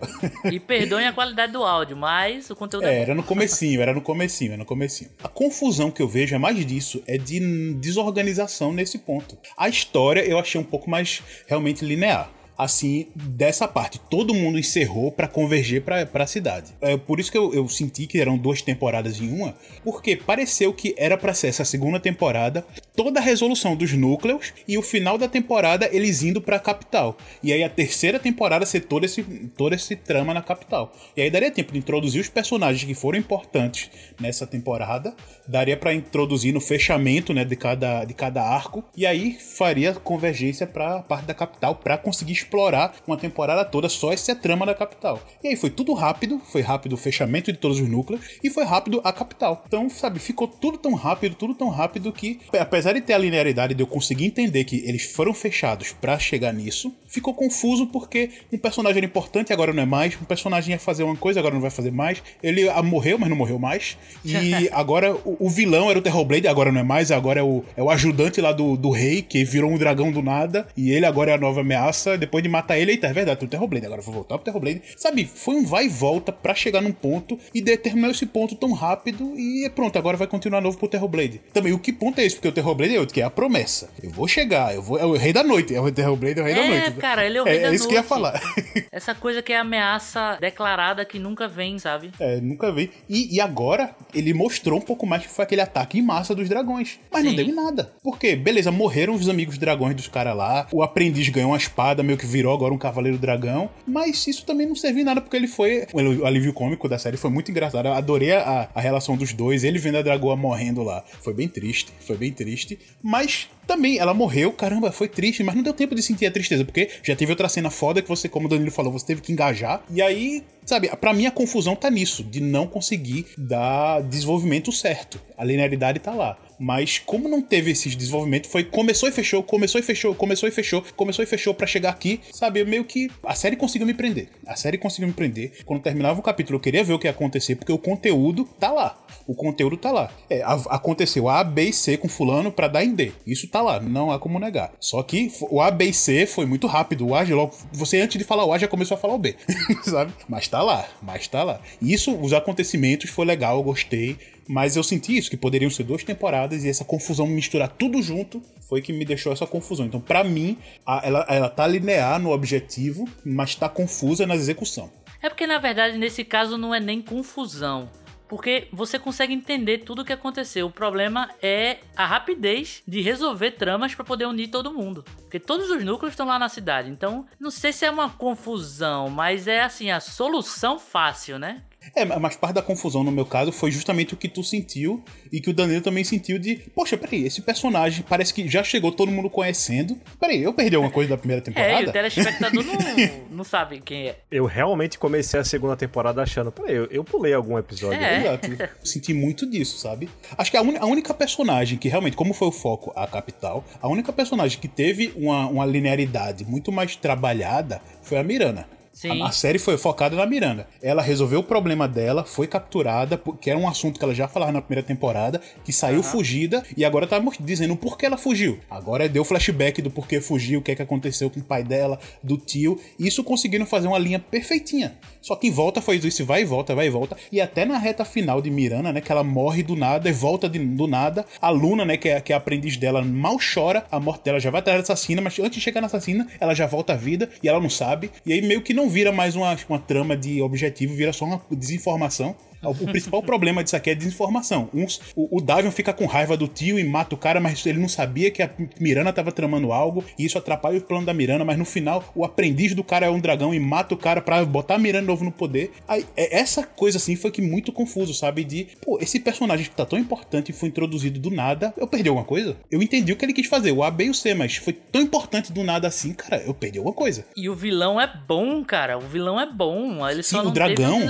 E perdoem a qualidade do áudio, mas o conteúdo é, é era no comecinho, era no comecinho, era no comecinho. A confusão que eu vejo é mais disso, é de desorganização nesse ponto. A história eu achei um pouco mais realmente linear assim, dessa parte. Todo mundo encerrou para converger para a cidade. É por isso que eu, eu, senti que eram duas temporadas em uma, porque pareceu que era para ser essa segunda temporada, toda a resolução dos núcleos e o final da temporada eles indo para a capital. E aí a terceira temporada ser todo esse, todo esse trama na capital. E aí daria tempo de introduzir os personagens que foram importantes nessa temporada, daria para introduzir no fechamento, né, de cada, de cada arco, e aí faria convergência para a parte da capital para conseguir explorar uma temporada toda só essa trama da capital. E aí foi tudo rápido, foi rápido o fechamento de todos os núcleos e foi rápido a capital. Então, sabe, ficou tudo tão rápido, tudo tão rápido que, apesar de ter a linearidade de eu conseguir entender que eles foram fechados para chegar nisso, ficou confuso porque um personagem era importante agora não é mais, um personagem ia fazer uma coisa agora não vai fazer mais, ele morreu, mas não morreu mais, e [laughs] agora o, o vilão era o Terrorblade, agora não é mais, agora é o, é o ajudante lá do, do rei, que virou um dragão do nada, e ele agora é a nova ameaça, depois de matar ele, eita, é verdade, tem o Terrorblade, agora vou voltar pro Terrorblade. Sabe, foi um vai e volta para chegar num ponto e determinar esse ponto tão rápido e pronto, agora vai continuar novo pro Terrorblade. Também, o que ponto é esse? Porque o Terrorblade é outro, que é a promessa. Eu vou chegar, eu vou, é o rei da noite, é o Terrorblade é o rei é, da noite. cara, ele é o rei é, da é noite. isso que eu ia falar. [laughs] Essa coisa que é ameaça declarada que nunca vem, sabe? É, nunca vem. E, e agora ele mostrou um pouco mais que foi aquele ataque em massa dos dragões. Mas Sim. não deu em nada. Porque, beleza, morreram os amigos dragões dos caras lá. O aprendiz ganhou uma espada, meio que virou agora um cavaleiro dragão. Mas isso também não serviu em nada, porque ele foi. O alívio cômico da série foi muito engraçado. Eu adorei a, a relação dos dois. Ele vendo a dragoa morrendo lá. Foi bem triste. Foi bem triste. Mas também, ela morreu, caramba, foi triste, mas não deu tempo de sentir a tristeza, porque já teve outra cena foda que você, como o Danilo falou, você teve que engajar. E aí, sabe, para mim a confusão tá nisso, de não conseguir dar desenvolvimento certo. A linearidade tá lá. Mas como não teve esse desenvolvimento, foi começou e fechou, começou e fechou, começou e fechou, começou e fechou para chegar aqui, sabe? Meio que a série conseguiu me prender. A série conseguiu me prender. Quando terminava o capítulo, eu queria ver o que ia acontecer, porque o conteúdo tá lá. O conteúdo tá lá. É, a, aconteceu A, B e C com fulano para dar em D. Isso tá lá, não há como negar. Só que o A, B e C foi muito rápido. O A logo, você antes de falar o A já começou a falar o B, [laughs] sabe? Mas tá lá, mas tá lá. Isso, os acontecimentos foi legal, eu gostei. Mas eu senti isso, que poderiam ser duas temporadas e essa confusão misturar tudo junto foi que me deixou essa confusão. Então, para mim, a, ela, ela tá linear no objetivo, mas tá confusa na execução. É porque, na verdade, nesse caso não é nem confusão. Porque você consegue entender tudo o que aconteceu. O problema é a rapidez de resolver tramas para poder unir todo mundo. Porque todos os núcleos estão lá na cidade. Então, não sei se é uma confusão, mas é assim, a solução fácil, né? É, mas parte da confusão no meu caso foi justamente o que tu sentiu e que o Danilo também sentiu de, poxa, peraí, esse personagem parece que já chegou todo mundo conhecendo. Peraí, eu perdi alguma coisa da primeira temporada? É, e o telespectador [laughs] não, não sabe quem é. Eu realmente comecei a segunda temporada achando, peraí, eu, eu pulei algum episódio. É. Exato. Senti muito disso, sabe? Acho que a, un, a, única personagem que realmente, como foi o foco a capital, a única personagem que teve uma, uma linearidade muito mais trabalhada foi a Mirana. Sim. A, a, série foi focada na Miranda. Ela resolveu o problema dela, foi capturada, que era um assunto que ela já falava na primeira temporada, que saiu uhum. fugida e agora tá dizendo por que ela fugiu. Agora deu flashback do porquê fugiu, o que é que aconteceu com o pai dela, do tio. Isso conseguiram fazer uma linha perfeitinha. Só que em volta foi isso, vai e volta, vai e volta. E até na reta final de Miranda, né, que ela morre do nada e volta de, do nada. A Luna, né, que é, que é a aprendiz dela, mal chora. A morte dela já vai atrás da assassina, mas antes de chegar na assassina, ela já volta à vida e ela não sabe. E aí meio que não vira mais uma, uma trama de objetivo, vira só uma desinformação. O principal problema disso aqui é desinformação. Uns, o, o Davion fica com raiva do tio e mata o cara, mas ele não sabia que a Mirana tava tramando algo, e isso atrapalha o plano da Mirana, mas no final o aprendiz do cara é um dragão e mata o cara pra botar a Mirana novo no poder. Aí, é, essa coisa assim foi que muito confuso, sabe? De, pô, esse personagem que tá tão importante e foi introduzido do nada, eu perdi alguma coisa? Eu entendi o que ele quis fazer, o A, B e o C, mas foi tão importante do nada assim, cara, eu perdi alguma coisa. E o vilão é bom, cara, o vilão é bom. Ele Sim, só o dragão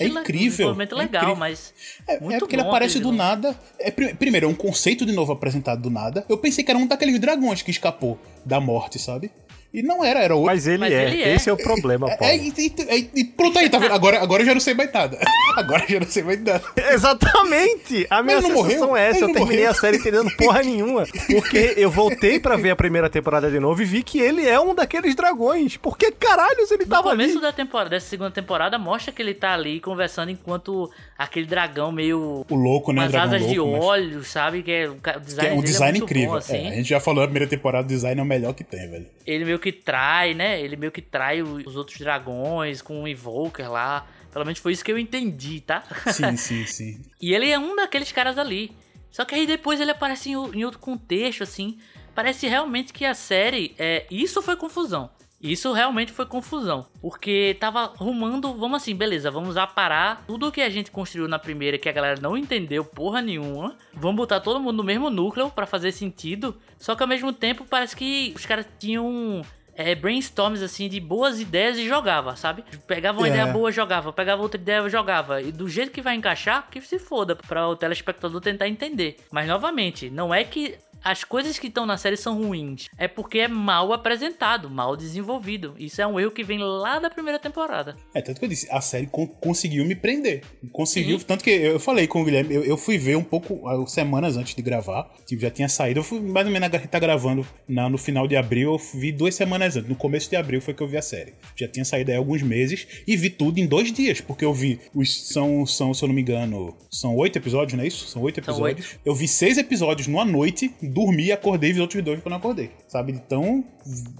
é incrível. Um legal, mas. É, é porque ele aparece do nada. É, primeiro, é um conceito de novo apresentado do nada. Eu pensei que era um daqueles dragões que escapou da morte, sabe? E não era, era outro. Mas ele, Mas é. ele é. Esse é o problema, Paulo. É, e, pronto aí, tá vendo? Agora, agora eu já não sei mais nada. [laughs] Agora eu já não sei mais nada. [laughs] Exatamente! A minha sensação morreu? é essa. Ele eu terminei morreu. a série entendendo porra [laughs] nenhuma. Porque eu voltei pra ver a primeira temporada de novo e vi que ele é um daqueles dragões. Por que caralhos ele no tava ali? No começo da temporada, dessa segunda temporada, mostra que ele tá ali conversando enquanto aquele dragão meio... O louco, né? Com as asas louco, de olhos, mas... sabe? Que é, o design, que é um design é incrível. Bom, assim. é, a gente já falou na primeira temporada, o design é o melhor que tem, velho. Ele meio que trai, né? Ele meio que trai os outros dragões com o Invoker lá. Pelo menos foi isso que eu entendi, tá? Sim, [laughs] sim, sim. e ele é um daqueles caras ali. Só que aí depois ele aparece em, em outro contexto, assim. Parece realmente que a série. É, isso foi confusão. Isso realmente foi confusão, porque tava arrumando, vamos assim, beleza, vamos aparar tudo que a gente construiu na primeira que a galera não entendeu porra nenhuma. Vamos botar todo mundo no mesmo núcleo para fazer sentido. Só que ao mesmo tempo parece que os caras tinham é, brainstorms assim de boas ideias e jogava, sabe? Pegava uma é. ideia boa, jogava, pegava outra ideia, jogava. E do jeito que vai encaixar, que se foda para o telespectador tentar entender. Mas novamente, não é que as coisas que estão na série são ruins. É porque é mal apresentado, mal desenvolvido. Isso é um erro que vem lá da primeira temporada. É, tanto que eu disse, a série con conseguiu me prender. Conseguiu, Sim. tanto que eu falei com o Guilherme, eu, eu, fui ver um pouco, semanas antes de gravar, tipo, já tinha saído, eu fui mais ou menos a gente tá gravando na, no final de abril, eu vi duas semanas antes, no começo de abril foi que eu vi a série. Já tinha saído aí alguns meses e vi tudo em dois dias, porque eu vi, os, são, são, se eu não me engano, são oito episódios, não é isso? São oito episódios. São oito. Eu vi seis episódios numa noite, dormi, acordei e vi outros dois quando eu acordei. Sabe? De tão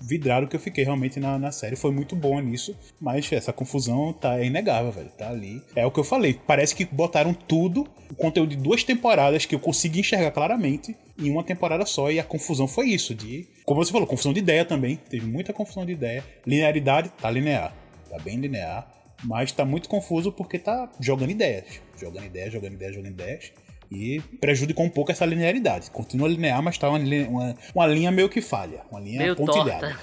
vidrado que eu fiquei realmente na, na série. Foi muito bom nisso. Mas essa confusão tá é inegável, velho. Tá ali. É o que eu falei. Parece que botaram tudo, o conteúdo de duas temporadas que eu consegui enxergar claramente em uma temporada só. E a confusão foi isso. De. Como você falou, confusão de ideia também. Teve muita confusão de ideia. Linearidade, tá linear. Tá bem linear. Mas tá muito confuso porque tá jogando ideias. Jogando ideias, jogando ideias, jogando ideias. E prejudicou um pouco essa linearidade. Continua linear, mas tá uma, uma, uma linha meio que falha. Uma linha meio pontilhada.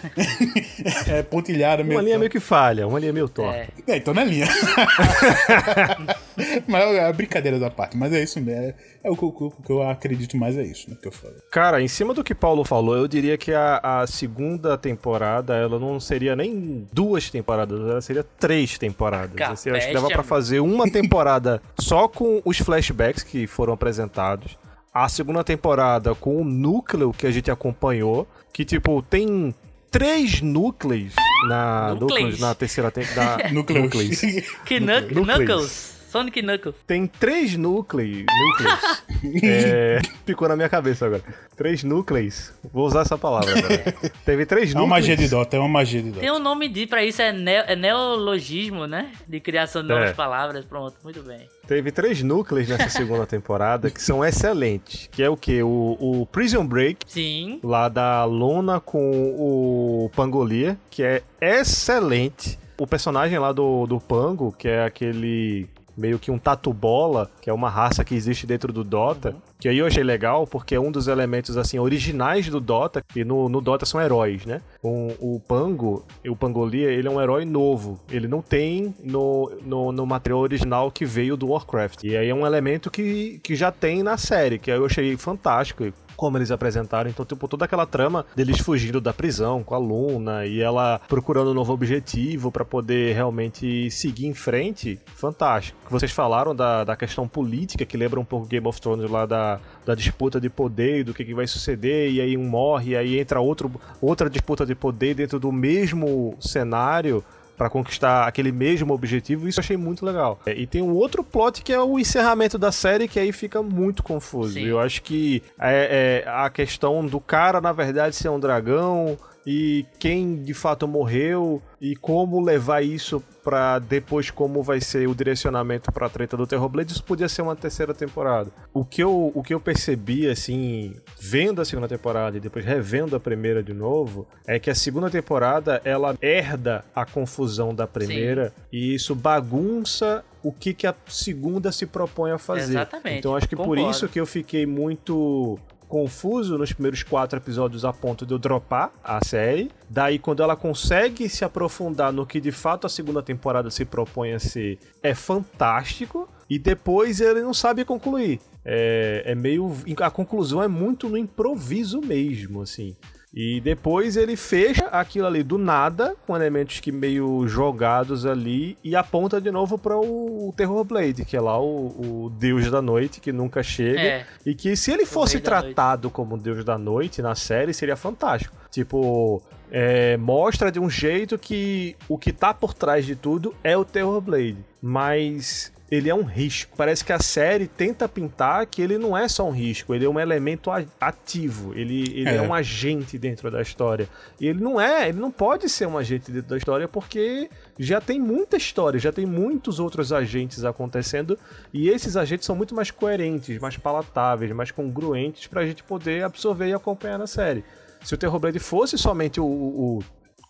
[laughs] é, pontilhada meio Uma linha torta. meio que falha, uma linha meio torta. É, é então não é linha. [laughs] mas é brincadeira da parte, mas é isso mesmo. É, é o, que, o, que eu acredito mais é isso, né, que eu falo. Cara, em cima do que Paulo falou, eu diria que a, a segunda temporada, ela não seria nem duas temporadas, ela seria três temporadas. Assim, eu acho que dava pra fazer uma temporada só com os flashbacks que foram apresentados. A segunda temporada com o núcleo que a gente acompanhou, que tipo, tem três núcleos na, núcleos. na terceira temporada. [laughs] núcleos. núcleos. que Knuckles? Sonic Knuckles. Tem três núcleos. núcleos. [laughs] é, ficou na minha cabeça agora. Três núcleos. Vou usar essa palavra agora. Teve três núcleos. É uma magia de Dota, é uma magia de Dota. Tem um nome de pra isso, é, ne é neologismo, né? De criação de novas é. palavras. Pronto, muito bem. Teve três núcleos nessa segunda temporada que são excelentes. Que é o que? O, o, Prison Break. Sim. Lá da Luna com o Pangolia, que é excelente. O personagem lá do, do Pango, que é aquele meio que um tatu bola, que é uma raça que existe dentro do Dota, uhum. que aí eu achei legal porque é um dos elementos assim originais do Dota, e no, no Dota são heróis, né? O, o Pango, o Pangolia, ele é um herói novo, ele não tem no, no, no, material original que veio do Warcraft. E aí é um elemento que, que já tem na série, que aí eu achei fantástico como eles apresentaram. Então, tipo, toda aquela trama deles fugindo da prisão com a Luna e ela procurando um novo objetivo para poder realmente seguir em frente, fantástico. Vocês falaram da, da questão política, que lembra um pouco Game of Thrones lá da, da disputa de poder e do que, que vai suceder, e aí um morre, e aí entra outro, outra disputa de poder dentro do mesmo cenário para conquistar aquele mesmo objetivo, isso eu achei muito legal. É, e tem um outro plot que é o encerramento da série, que aí fica muito confuso. Sim. Eu acho que é, é, a questão do cara, na verdade, ser um dragão e quem de fato morreu e como levar isso para depois como vai ser o direcionamento para a treta do Terrorblade, isso podia ser uma terceira temporada. O que eu o que eu percebi assim, vendo a segunda temporada e depois revendo a primeira de novo, é que a segunda temporada ela herda a confusão da primeira Sim. e isso bagunça o que, que a segunda se propõe a fazer. Exatamente. Então acho que Concordo. por isso que eu fiquei muito confuso nos primeiros quatro episódios a ponto de eu dropar a série. Daí, quando ela consegue se aprofundar no que de fato a segunda temporada se propõe a ser, é fantástico. E depois ele não sabe concluir. É, é meio. A conclusão é muito no improviso mesmo, assim. E depois ele fecha aquilo ali do nada, com elementos que meio jogados ali, e aponta de novo para o Terror Blade, que é lá o, o, Deus da Noite, que nunca chega. É. E que se ele fosse tratado como Deus da Noite na série, seria fantástico. Tipo, é, mostra de um jeito que o que tá por trás de tudo é o Terror Blade. Mas ele é um risco. Parece que a série tenta pintar que ele não é só um risco, ele é um elemento ativo, ele, ele é. é. um agente dentro da história. E ele não é, ele não pode ser um agente dentro da história porque já tem muita história, já tem muitos outros agentes acontecendo e esses agentes são muito mais coerentes, mais palatáveis, mais congruentes pra gente poder absorver e acompanhar na série. Se o Terror Blade fosse somente o, o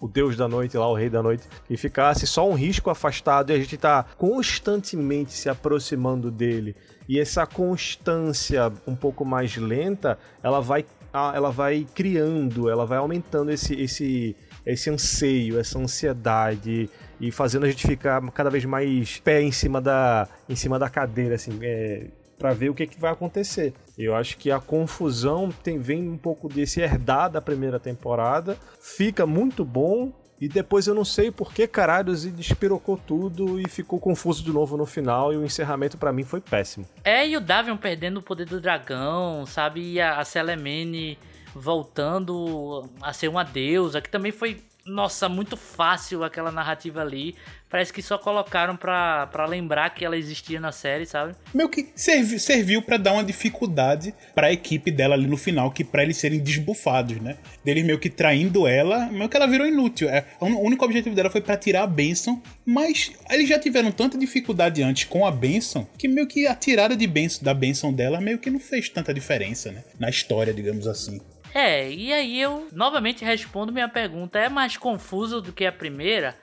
o deus da noite lá, o rei da noite, e ficasse só um risco afastado e a gente tá constantemente se aproximando dele. E essa constância um pouco mais lenta, ela vai ela vai criando, ela vai aumentando esse, esse esse anseio, essa ansiedade e fazendo a gente ficar cada vez mais pé em cima da, em cima da cadeira, assim, é, para ver o que, que vai acontecer. Eu acho que a confusão tem, vem um pouco desse herdar da primeira temporada, fica muito bom, e depois eu não sei por que caralhos e despirocou tudo e ficou confuso de novo no final e o encerramento para mim foi péssimo. É, e o Davion perdendo o poder do dragão, sabe? E a, a voltando a ser uma deusa, que também foi nossa, muito fácil aquela narrativa ali. Parece que só colocaram pra, pra lembrar que ela existia na série, sabe? Meio que servi, serviu para dar uma dificuldade pra equipe dela ali no final, que para eles serem desbufados, né? Deles meio que traindo ela, meio que ela virou inútil. É, o único objetivo dela foi para tirar a benção, mas eles já tiveram tanta dificuldade antes com a benção, que meio que a tirada de benção, da benção dela meio que não fez tanta diferença, né? Na história, digamos assim. É, e aí eu novamente respondo minha pergunta: é mais confuso do que a primeira?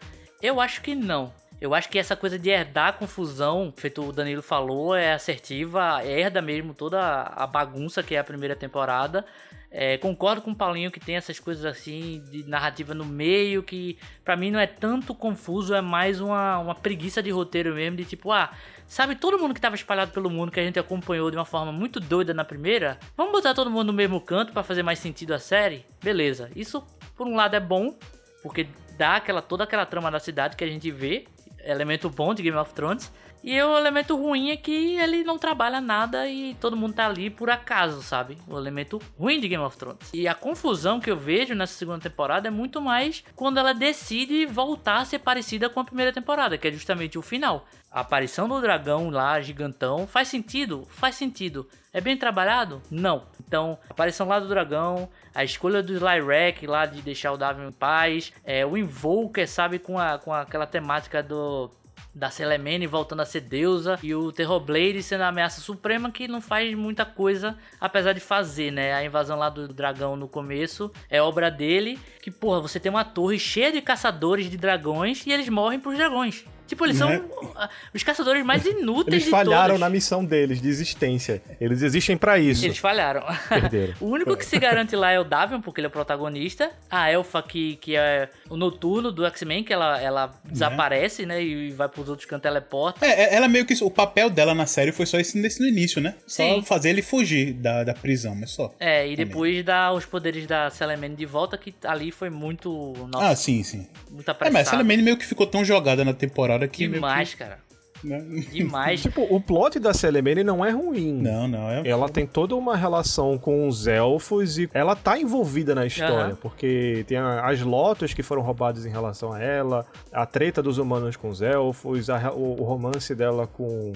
Eu acho que não. Eu acho que essa coisa de herdar a confusão, feito o Danilo falou, é assertiva, herda mesmo toda a bagunça que é a primeira temporada. É, concordo com o Paulinho que tem essas coisas assim de narrativa no meio que para mim não é tanto confuso, é mais uma, uma preguiça de roteiro mesmo, de tipo, ah, sabe todo mundo que tava espalhado pelo mundo que a gente acompanhou de uma forma muito doida na primeira? Vamos botar todo mundo no mesmo canto para fazer mais sentido a série? Beleza. Isso por um lado é bom, porque dá aquela toda aquela trama da cidade que a gente vê, elemento bom de Game of Thrones. E o elemento ruim é que ele não trabalha nada e todo mundo tá ali por acaso, sabe? O elemento ruim de Game of Thrones. E a confusão que eu vejo nessa segunda temporada é muito mais quando ela decide voltar a ser parecida com a primeira temporada, que é justamente o final. A aparição do dragão lá, gigantão, faz sentido? Faz sentido. É bem trabalhado? Não. Então, a aparição lá do dragão, a escolha do Slyrek lá de deixar o Davi em paz, é, o Invoker, sabe, com, a, com aquela temática do da Celemene voltando a ser deusa e o Terrorblade sendo a ameaça suprema que não faz muita coisa, apesar de fazer, né? A invasão lá do dragão no começo é obra dele, que porra, você tem uma torre cheia de caçadores de dragões e eles morrem pros dragões. Tipo, eles são uh, os caçadores mais inúteis Eles de falharam todos. na missão deles de existência. Eles existem pra isso. Eles falharam. Perderam. [laughs] o único que se garante lá é o Davion, porque ele é o protagonista. A Elfa, que, que é o noturno do X-Men, que ela, ela desaparece, né? E vai pros outros cantos teleporta. É, é, ela meio que. O papel dela na série foi só esse nesse no início, né? Só Sim. fazer ele fugir da, da prisão, mas só. É, e depois dá os poderes da Celemene de volta, que ali foi muito. Nossa, Ah, sim, sim. muito É, apressado. mas essa Lemane meio que ficou tão jogada na temporada que. Demais, que, cara. Né? Demais. [laughs] Tipo, o plot da Celemene não é ruim. Não, não. É... Ela tem toda uma relação com os elfos e ela tá envolvida na história, Aham. porque tem a- as lotas que foram roubadas em relação a ela, a treta dos humanos com os elfos, a o, o romance dela com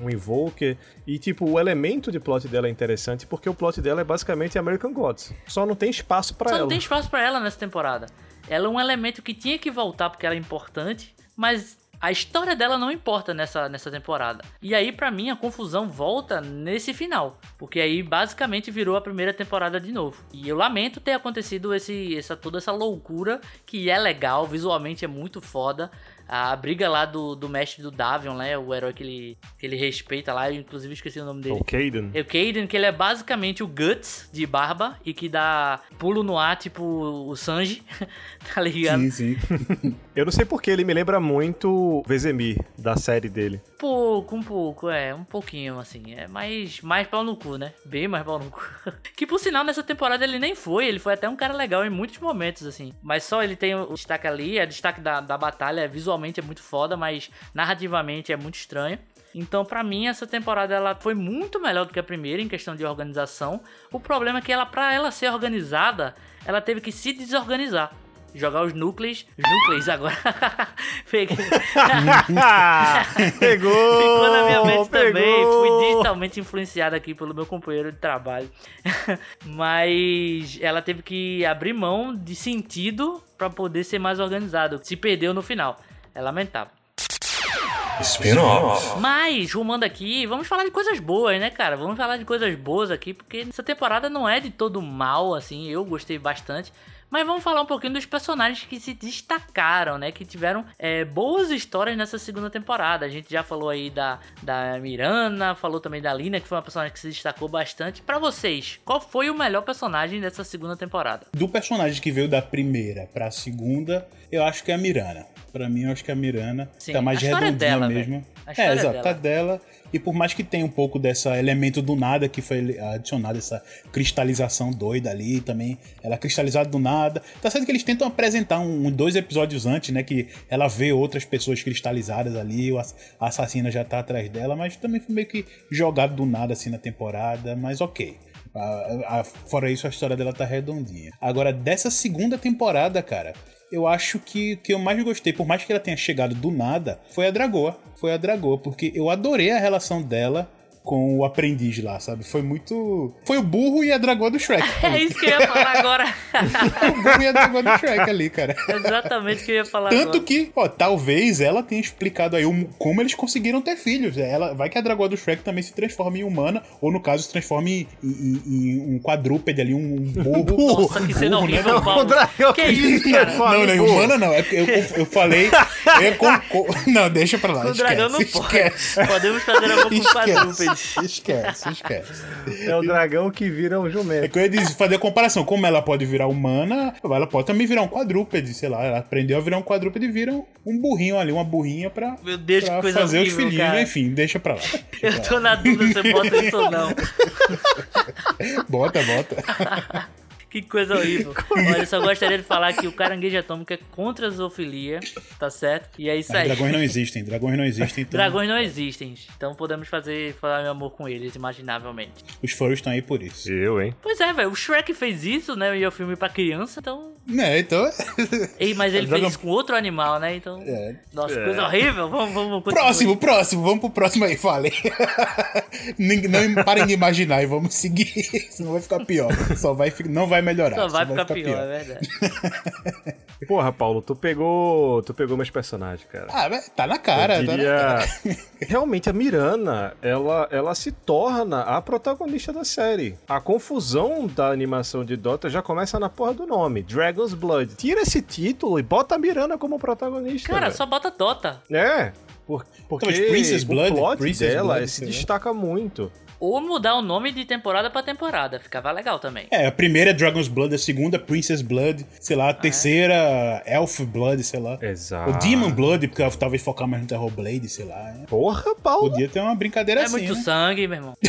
o Invoker, e tipo, o elemento de plot dela é interessante porque o plot dela é basicamente American Gods. Só não tem espaço pra Só ela. não tem espaço pra ela nessa temporada. Ela é um elemento que tinha que voltar porque ela é importante, mas a história dela não importa nessa, nessa temporada. E aí, pra mim, a confusão volta nesse final. Porque aí, basicamente, virou a primeira temporada de novo. E eu lamento ter acontecido esse, essa, toda essa loucura, que é legal, visualmente é muito foda. A briga lá do, do mestre do Davion, né? O herói que ele, que ele respeita lá, eu inclusive esqueci o nome dele. O Caden. É o Caden, que ele é basicamente o Guts de barba e que dá pulo no ar, tipo o Sanji, [laughs] tá ligado? Sim, sim. [laughs] Eu não sei porque ele me lembra muito o Vezemir da série dele. Pouco, um pouco, é, um pouquinho, assim. É mais, mais pau no cu, né? Bem mais pau no cu. [laughs] que por sinal, nessa temporada ele nem foi, ele foi até um cara legal em muitos momentos, assim. Mas só ele tem o destaque ali, é destaque da, da batalha, visualmente é muito foda, mas narrativamente é muito estranho. Então, pra mim, essa temporada ela foi muito melhor do que a primeira em questão de organização. O problema é que ela, pra ela ser organizada, ela teve que se desorganizar. Jogar os núcleos. Os núcleos agora. [laughs] Peguei. [laughs] pegou! Ficou na minha mente também. pegou. Fui digitalmente influenciado aqui pelo meu companheiro de trabalho. [laughs] Mas ela teve que abrir mão de sentido pra poder ser mais organizado. Se perdeu no final. É lamentável. Spin-off. Mas, rumando aqui, vamos falar de coisas boas, né, cara? Vamos falar de coisas boas aqui, porque essa temporada não é de todo mal, assim. Eu gostei bastante. Mas vamos falar um pouquinho dos personagens que se destacaram, né? Que tiveram é, boas histórias nessa segunda temporada. A gente já falou aí da, da Mirana, falou também da Lina, que foi uma personagem que se destacou bastante. Para vocês, qual foi o melhor personagem dessa segunda temporada? Do personagem que veio da primeira pra segunda, eu acho que é a Mirana. Pra mim, eu acho que é a Mirana Sim, tá mais é redondinha dela, mesmo. A É, é exato, dela. tá dela. E por mais que tenha um pouco dessa elemento do nada que foi adicionado, essa cristalização doida ali também, ela é cristalizada do nada. Tá certo que eles tentam apresentar um, dois episódios antes, né? Que ela vê outras pessoas cristalizadas ali, a assassina já tá atrás dela, mas também foi meio que jogado do nada assim na temporada, mas ok. A- a- fora isso, a história dela tá redondinha. Agora, dessa segunda temporada, cara, eu acho que o que eu mais gostei, por mais que ela tenha chegado do nada, foi a Dragoa. Foi a Dragoa, porque eu adorei a relação dela com o aprendiz lá, sabe? Foi muito. Foi o burro e a Dragoa do Shrek. [laughs] É isso que eu ia falar agora. o burro e a Dragoa do Shrek ali, cara. [laughs] Exatamente o que eu ia falar Tanto agora. que, ó, talvez ela tenha explicado aí como eles conseguiram ter filhos. Ela, vai que a Dragoa do Shrek também se transforma em humana, ou no caso, se transforma em, em- em um quadrúpede ali, um burro. [laughs] Nossa, que cena né? horrível, Paulo. O dragão Que isso, cara? Não, não, humana não. É eu, eu, eu falei. eu com- com- não, deixa pra lá. O dragão não esquece, pode. esquece. Podemos fazer amor com quadrúpedes. Esquece, esquece. É o dragão que vira um É jumento. que eu ia dizer, fazer a comparação. Como ela pode virar humana, ela pode também virar um quadrúpede, sei lá. Ela aprendeu a virar um quadrúpede e vira um, burrinho ali, uma burrinha pra, Meu Deus, pra que coisa fazer os horrível, filhinhos. cara. Enfim, deixa pra lá. Deixa [laughs] Eu pra tô na dúvida se eu boto isso ou não. lá. [laughs] Bota, bota. [laughs] Que coisa horrível. [laughs] Olha, eu só gostaria de falar que o caranguejo atômico é contra a zoofilia, tá certo? E é isso aí. dragões não existem, dragões não existem, então Dragões não existem, então podemos fazer falar meu amor com eles, imaginavelmente. os furries estão aí por isso. Eu, hein? Pois é, velho, o Shrek fez isso, né? E é o filme pra criança, então. É, então. Ei, mas ele [laughs] Dragon- fez isso com outro animal, né? Então. É. Nossa, É. coisa horrível. Vamos, vamos continuar. Próximo, próximo, vamos pro próximo aí, fale. [laughs] Ninguém- não parem de imaginar e vamos seguir, senão vai ficar pior. Só vai, não vai melhorar. Só vai ficar pior, é verdade. [laughs] Porra, Paulo, tu pegou. Tu pegou meus personagens, cara. Ah, mas tá na cara, Eu tá na diria- cara. [laughs] Realmente, a Mirana, ela, ela se torna a protagonista da série. A confusão da animação de Dota já começa na porra do nome, Dragon's Blood. Tira esse título e bota a Mirana como protagonista. Cara, velho. só bota Dota. É, por- porque mas Princess Blood? o plot Princess dela Blood, se destaca muito. Ou mudar o nome de temporada pra temporada. Ficava legal também. É, a primeira é Dragon's Blood, a segunda é Princess Blood, sei lá, a terceira Elf Blood, sei lá. Exato. O Demon Blood, porque talvez focar mais no Terror Blade, sei lá. né? Porra, Paulo. Podia ter uma brincadeira É assim. muito né? sangue, meu irmão. [laughs]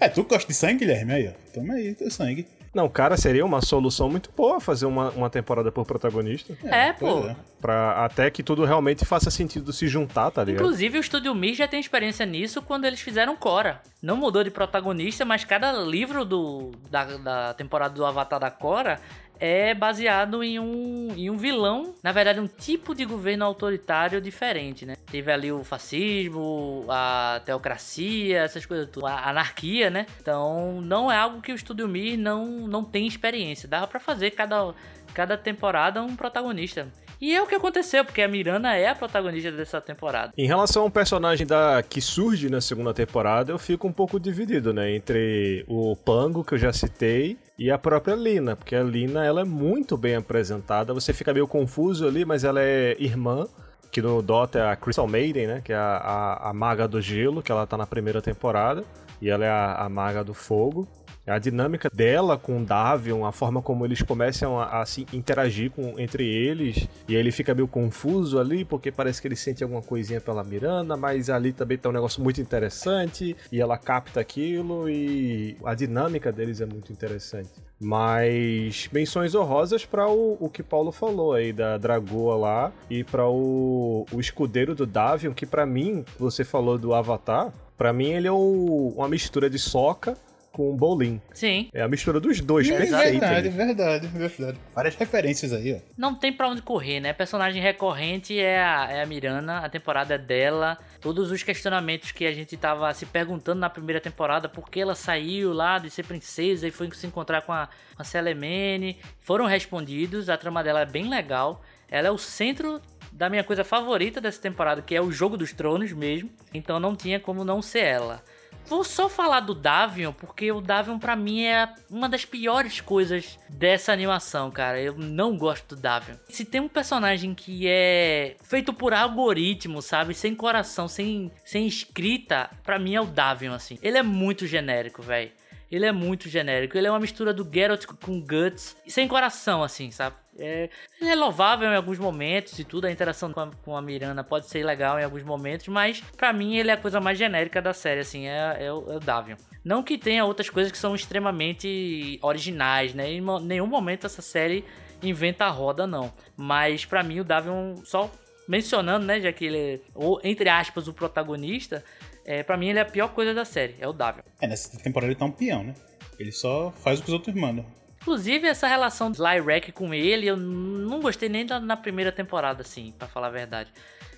É, tu gosta de sangue, Guilherme? Aí, ó. Toma aí teu sangue. Não, cara, seria uma solução muito boa fazer uma, uma temporada por protagonista. É, pois pô. é. Pra até que tudo realmente faça sentido se juntar, tá ligado? Inclusive, o Estúdio Mi já tem experiência nisso quando eles fizeram Cora. Não mudou de protagonista, mas cada livro do, da, da temporada do Avatar da Cora é baseado em um, em um vilão, na verdade, um tipo de governo autoritário diferente, né? Teve ali o fascismo, a teocracia, essas coisas, a anarquia, né? Então, não é algo que o Estúdio Mi não, não tem experiência. Dava pra fazer cada, cada temporada um protagonista. E é o que aconteceu, porque a Miranda é a protagonista dessa temporada. Em relação ao personagem da que surge na segunda temporada, eu fico um pouco dividido, né? Entre o Pango, que eu já citei, e a própria Lina. Porque a Lina, ela é muito bem apresentada. Você fica meio confuso ali, mas ela é irmã. Que no Dota é a Crystal Maiden, né? Que é a, a, a maga do gelo, que ela tá na primeira temporada. E ela é a, a maga do fogo. A dinâmica dela com o Davion, a forma como eles começam a, a se interagir com, entre eles, e ele fica meio confuso ali, porque parece que ele sente alguma coisinha pela Miranda, mas ali também tá um negócio muito interessante, e ela capta aquilo, e a dinâmica deles é muito interessante. Mas menções honrosas para o, o que Paulo falou aí da Dragoa lá e para o, o escudeiro do Davion, que para mim, você falou do Avatar, para mim ele é o- uma mistura de Soca com Bolin. Sim, É a mistura dos dois, É perfeito. verdade, ali. verdade, verdade. Várias referências aí, ó. não tem pra onde correr, né? Personagem recorrente é a, é a Miranda, a temporada é dela. Todos os questionamentos que a gente tava se perguntando na primeira temporada, por que ela saiu lá de ser princesa e foi se encontrar com a, com a Celemene, foram respondidos. A trama dela é bem legal. Ela é o centro da minha coisa favorita dessa temporada, que é o Jogo dos Tronos mesmo. Então não tinha como não ser ela. vou só falar do Davion, porque o Davion pra mim é uma das piores coisas dessa animação, cara. Eu não gosto do Davion. Se tem um personagem que é feito por algoritmo, sabe? Sem coração, sem, sem escrita, pra mim é o Davion, assim. Ele é muito genérico, velho. Ele é muito genérico. Ele é uma mistura do Geralt com Guts, sem coração, assim, sabe? É, é louvável em alguns momentos e tudo. A interação com a, com a Miranda pode ser legal em alguns momentos, mas para mim ele é a coisa mais genérica da série, assim, é, é, o, é o Davion. Não que tenha outras coisas que são extremamente originais, né? Em nenhum momento essa série inventa a roda, não. Mas para mim o Davion, só mencionando, né, já que ele é, ou, entre aspas, o protagonista, é, para mim ele é a pior coisa da série, é o Davion. É, nessa temporada ele tá um peão, né? Ele só faz o que os outros mandam. Inclusive, essa relação de Lyrac com ele, eu não gostei nem da, na primeira temporada, assim, para falar a verdade.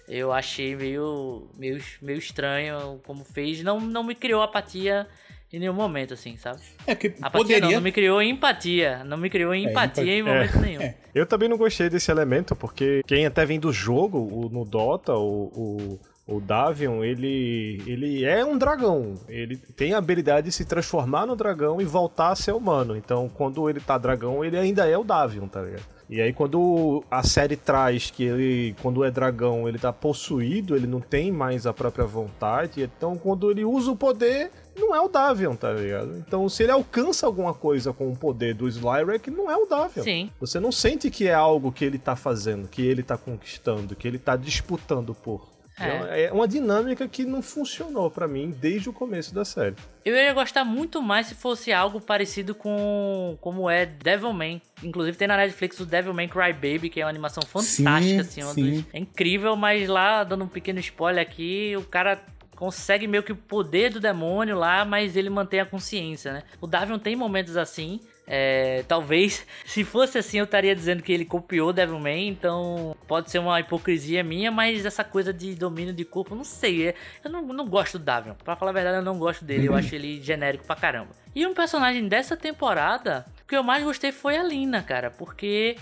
Eu achei meio, meio, meio estranho como fez. Não, não me criou apatia em nenhum momento, assim, sabe? É que apatia poderia... não, não me criou empatia. Não me criou empatia é, em momento é, nenhum. É. Eu também não gostei desse elemento, porque quem até vem do jogo, o, no Dota, o, o o Davion, ele, ele é um dragão. Ele tem a habilidade de se transformar no dragão e voltar a ser humano. Então, quando ele tá dragão, ele ainda é o Davion, tá ligado? E aí, quando a série traz que ele, quando é dragão, ele tá possuído, ele não tem mais a própria vontade. Então, quando ele usa o poder, não é o Davion, tá ligado? Então, se ele alcança alguma coisa com o poder do Slyrack, não é o Davion. Sim. Você não sente que é algo que ele tá fazendo, que ele tá conquistando, que ele tá disputando por. É. é uma dinâmica que não funcionou para mim desde o começo da série. Eu ia gostar muito mais se fosse algo parecido com como é Devilman. Inclusive tem na Netflix o Devilman Cry Baby, que é uma animação fantástica, sim, assim, sim. é incrível, mas lá, dando um pequeno spoiler aqui, o cara consegue meio que o poder do demônio lá, mas ele mantém a consciência, né? O Davion tem momentos assim, é, talvez, [laughs] se fosse assim, eu estaria dizendo que ele copiou Devilman, então pode ser uma hipocrisia minha, mas essa coisa de domínio de corpo, não sei. É, eu não, não gosto do Davion. Pra falar a verdade, eu não gosto dele. Eu [laughs] acho ele genérico pra caramba. E um personagem dessa temporada, o que eu mais gostei foi a Lina, cara, porque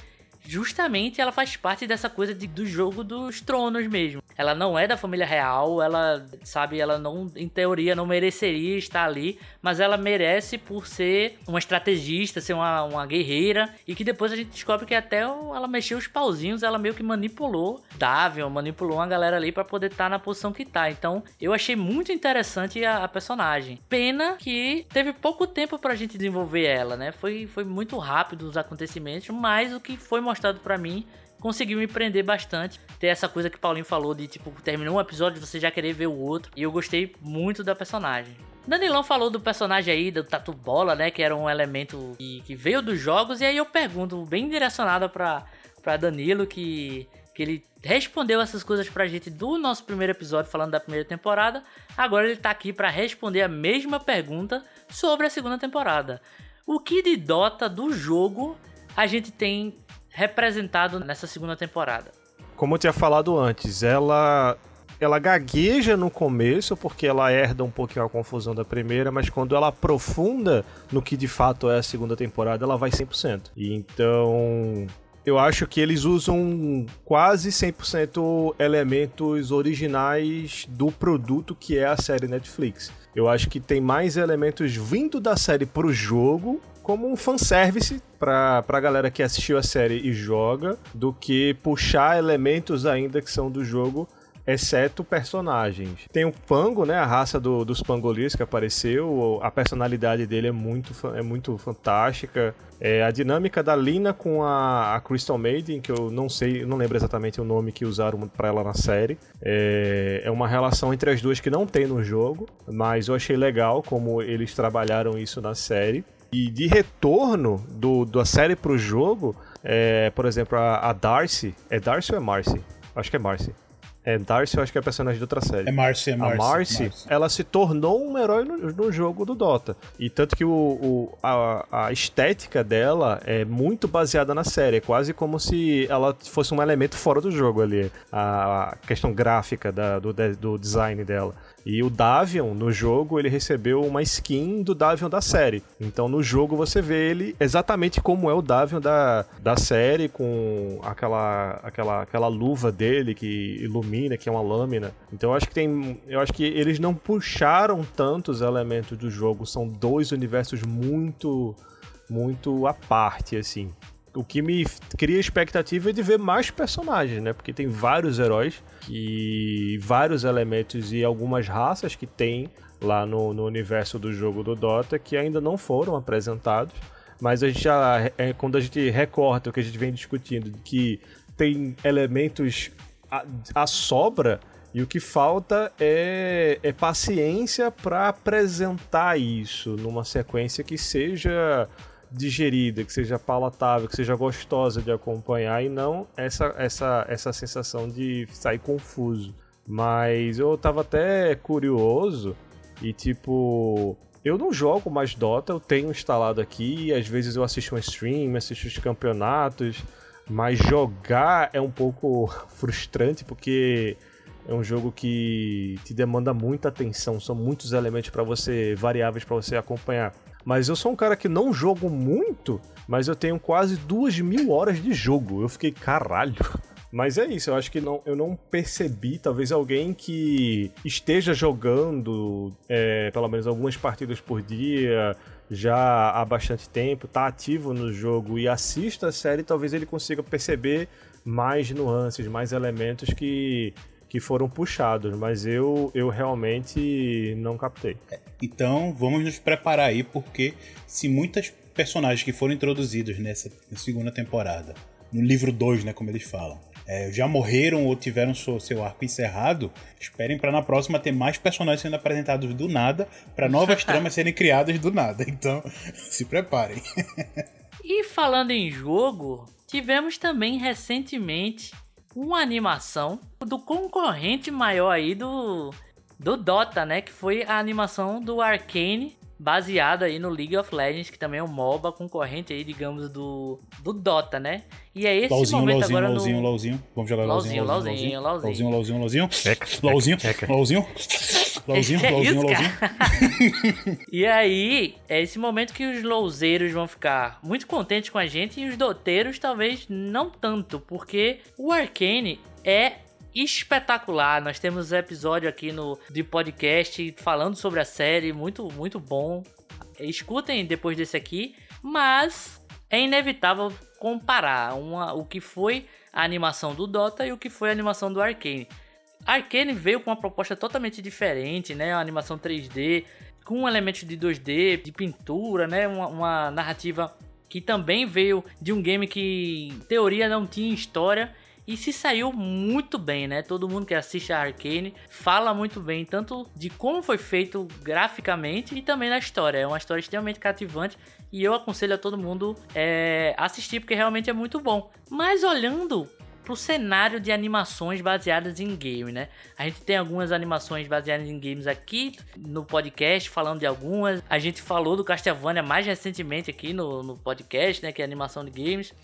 justamente ela faz parte dessa coisa de, do jogo dos tronos mesmo. Ela não é da família real, ela, sabe, ela não, em teoria, não mereceria estar ali, mas ela merece por ser uma estrategista, ser uma, uma guerreira, e que depois a gente descobre que até ela mexeu os pauzinhos, ela meio que manipulou Davion, manipulou uma galera ali para poder estar tá na posição que tá. Então, eu achei muito interessante a, a personagem. Pena que teve pouco tempo pra gente desenvolver ela, né? Foi, foi muito rápido os acontecimentos, mas o que foi mostrado mostrado para mim conseguiu me prender bastante. Ter essa coisa que o Paulinho falou de tipo, terminou um episódio você já querer ver o outro. E eu gostei muito da personagem. Danilão falou do personagem aí, do Tatu Bola, né? Que era um elemento que, que veio dos jogos. E aí eu pergunto, bem direcionada pra, pra Danilo, que, que ele respondeu essas coisas pra gente do nosso primeiro episódio, falando da primeira temporada. Agora ele tá aqui para responder a mesma pergunta sobre a segunda temporada. O que de Dota do jogo a gente tem representado nessa segunda temporada. Como eu tinha falado antes, ela ela gagueja no começo porque ela herda um pouquinho a confusão da primeira, mas quando ela aprofunda no que de fato é a segunda temporada, ela vai 100%. E então, eu acho que eles usam quase 100% elementos originais do produto que é a série Netflix. Eu acho que tem mais elementos vindo da série pro jogo como um fanservice pra, pra galera que assistiu a série e joga, do que puxar elementos ainda que são do jogo exceto personagens. Tem o Pango, né, a raça do, dos pangolis que apareceu, a personalidade dele é muito, é muito fantástica. É, a dinâmica da Lina com a, a, Crystal Maiden, que eu não sei, não lembro exatamente o nome que usaram para ela na série. É, é uma relação entre as duas que não tem no jogo, mas eu achei legal como eles trabalharam isso na série. E de retorno do, da série pro jogo, é, por exemplo, a, a, Darcy. É Darcy ou é Marcy? Acho que é Marcy. É, Darcy eu acho que é personagem de outra série. É Marcy, é Marcy. A Marcy, Marcy. ela se tornou um herói no, no, jogo do Dota. E tanto que o, o a, a, estética dela é muito baseada na série. É quase como se ela fosse um elemento fora do jogo ali. A, a questão gráfica da, do, do design dela. E o Davion, no jogo, ele recebeu uma skin do Davion da série. Então no jogo você vê ele exatamente como é o Davion da, da série, com aquela, aquela, aquela luva dele que ilumina que é uma lâmina. Então eu acho que tem, eu acho que eles não puxaram tantos elementos do jogo, são dois universos muito muito à parte assim. O que me cria expectativa é de ver mais personagens, né? Porque tem vários heróis e vários elementos e algumas raças que tem lá no, no universo do jogo do Dota que ainda não foram apresentados. Mas a gente já, é, quando a gente recorta o que a gente vem discutindo, que tem elementos a, a sobra e o que falta é, é paciência para apresentar isso numa sequência que seja digerida, que seja palatável, que seja gostosa de acompanhar e não essa, essa, essa sensação de sair confuso. Mas eu tava até curioso e tipo, eu não jogo mais Dota, eu tenho instalado aqui, às vezes eu assisto um stream, assisto os campeonatos, mas jogar é um pouco [laughs] frustrante porque é um jogo que te demanda muita atenção, são muitos elementos para você, variáveis para você acompanhar. Mas eu sou um cara que não jogo muito, mas eu tenho quase duas mil horas de jogo. Eu fiquei, caralho. Mas é isso, eu acho que não, eu não percebi, talvez alguém que esteja jogando é, pelo menos algumas partidas por dia, já há bastante tempo, tá ativo no jogo e assista a série, talvez ele consiga perceber mais nuances, mais elementos que, que foram puxados, mas eu, eu realmente não captei. É, então vamos nos preparar aí, porque se muitas personagens que foram introduzidos nessa segunda temporada, no livro 2, né, como eles falam, é, já morreram ou tiveram seu, seu arco encerrado, esperem para na próxima ter mais personagens sendo apresentados do nada, para novas [laughs] tramas serem criadas do nada. Então, [laughs] se preparem. e falando em jogo, tivemos também recentemente uma animação do concorrente maior aí do do Dota, né, que foi a animação do Arcane baseado aí no League of Legends, que também é um MOBA concorrente aí, digamos, do, do Dota, né? E é esse LOLzinho, momento LOLzinho, agora LOLzinho, no... LOLzinho. Vamos jogar LOLzinho, LOLzinho, LOLzinho, LOLzinho. LOLzinho, LOLzinho, LOLzinho. Checa, LOLzinho, LOLzinho. LOLzinho, É. E aí, é esse momento que os louzeiros vão ficar muito contentes com a gente e os doteiros talvez não tanto, porque o Arcane é espetacular. Nós temos episódio aqui no de podcast falando sobre a série, muito muito bom. Escutem depois desse aqui, mas é inevitável comparar uma, o que foi a animação do Dota e o que foi a animação do Arcane. Arcane veio com uma proposta totalmente diferente, né? Uma animação 3D com elementos de 2D, de pintura, né? Uma, uma narrativa que também veio de um game que, em teoria, não tinha história e se saiu muito bem, né? Todo mundo que assiste a Arcane fala muito bem, tanto de como foi feito graficamente e também na história. É uma história extremamente cativante e eu aconselho a todo mundo é, assistir porque realmente é muito bom. Mas olhando pro cenário de animações baseadas em game, né? A gente tem algumas animações baseadas em games aqui no podcast, falando de algumas. A gente falou do Castlevania mais recentemente aqui no, no podcast, né? Que é animação de games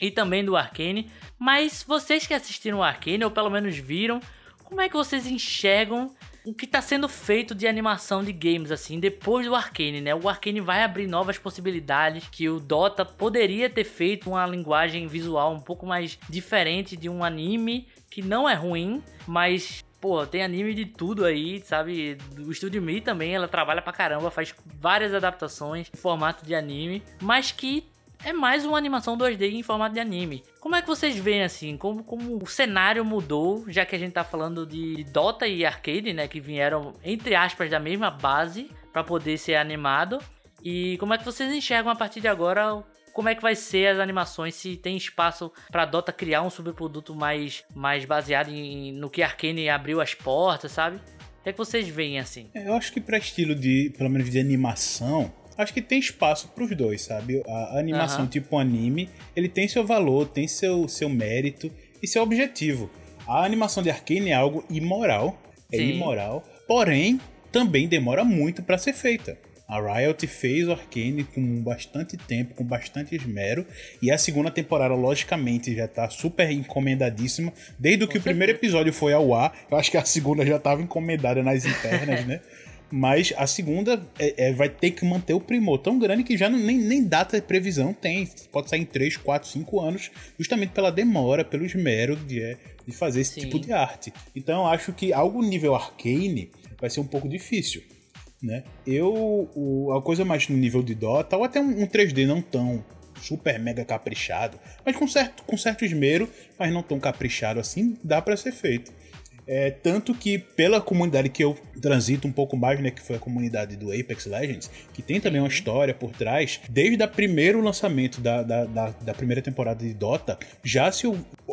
e também do Arcane. Mas vocês que assistiram o Arcane, ou pelo menos viram, como é que vocês enxergam o que está sendo feito de animação de games assim depois do Arcane, né? O Arcane vai abrir novas possibilidades que o Dota poderia ter feito uma linguagem visual um pouco mais diferente de um anime que não é ruim, mas pô, tem anime de tudo aí, sabe? O Studio Me também, ela trabalha pra caramba, faz várias adaptações em formato de anime, mas que é mais uma animação 2D em formato de anime. Como é que vocês veem assim? Como, como o cenário mudou, já que a gente tá falando de Dota e Arcade, né? Que vieram, entre aspas, da mesma base para poder ser animado. E como é que vocês enxergam a partir de agora como é que vai ser as animações, se tem espaço para Dota criar um subproduto mais, mais baseado em, no que Arcane abriu as portas, sabe? O que é que vocês veem assim? Eu acho que para estilo de, pelo menos de animação, acho que tem espaço para os dois, sabe? A animação Aham. tipo anime, ele tem seu valor, tem seu, seu mérito e seu objetivo. A animação de Arkane é algo imoral, é Sim. imoral, porém também demora muito para ser feita. A Riot fez o Arkane com bastante tempo, com bastante esmero, e a segunda temporada, logicamente, já tá super encomendadíssima. Desde que o primeiro episódio foi ao ar, eu acho que a segunda já tava encomendada nas [laughs] internas, né? Mas a segunda é, é, vai ter que manter o primor tão grande que já não, nem, nem data de previsão tem. Pode sair em 3, 4, 5 anos, justamente pela demora, pelo esmero de, é, de fazer esse Sim. tipo de arte. Então eu acho que algo nível arcane vai ser um pouco difícil. Né? Eu, o, a coisa mais no nível de Dota, ou até um, um 3D não tão super mega caprichado, mas com certo, com certo esmero, mas não tão caprichado assim, dá para ser feito. É, tanto que pela comunidade que eu transito um pouco mais, né, que foi a comunidade do Apex Legends, que tem também uma história por trás, desde o primeiro lançamento da, da, da, da, primeira temporada de Dota, já se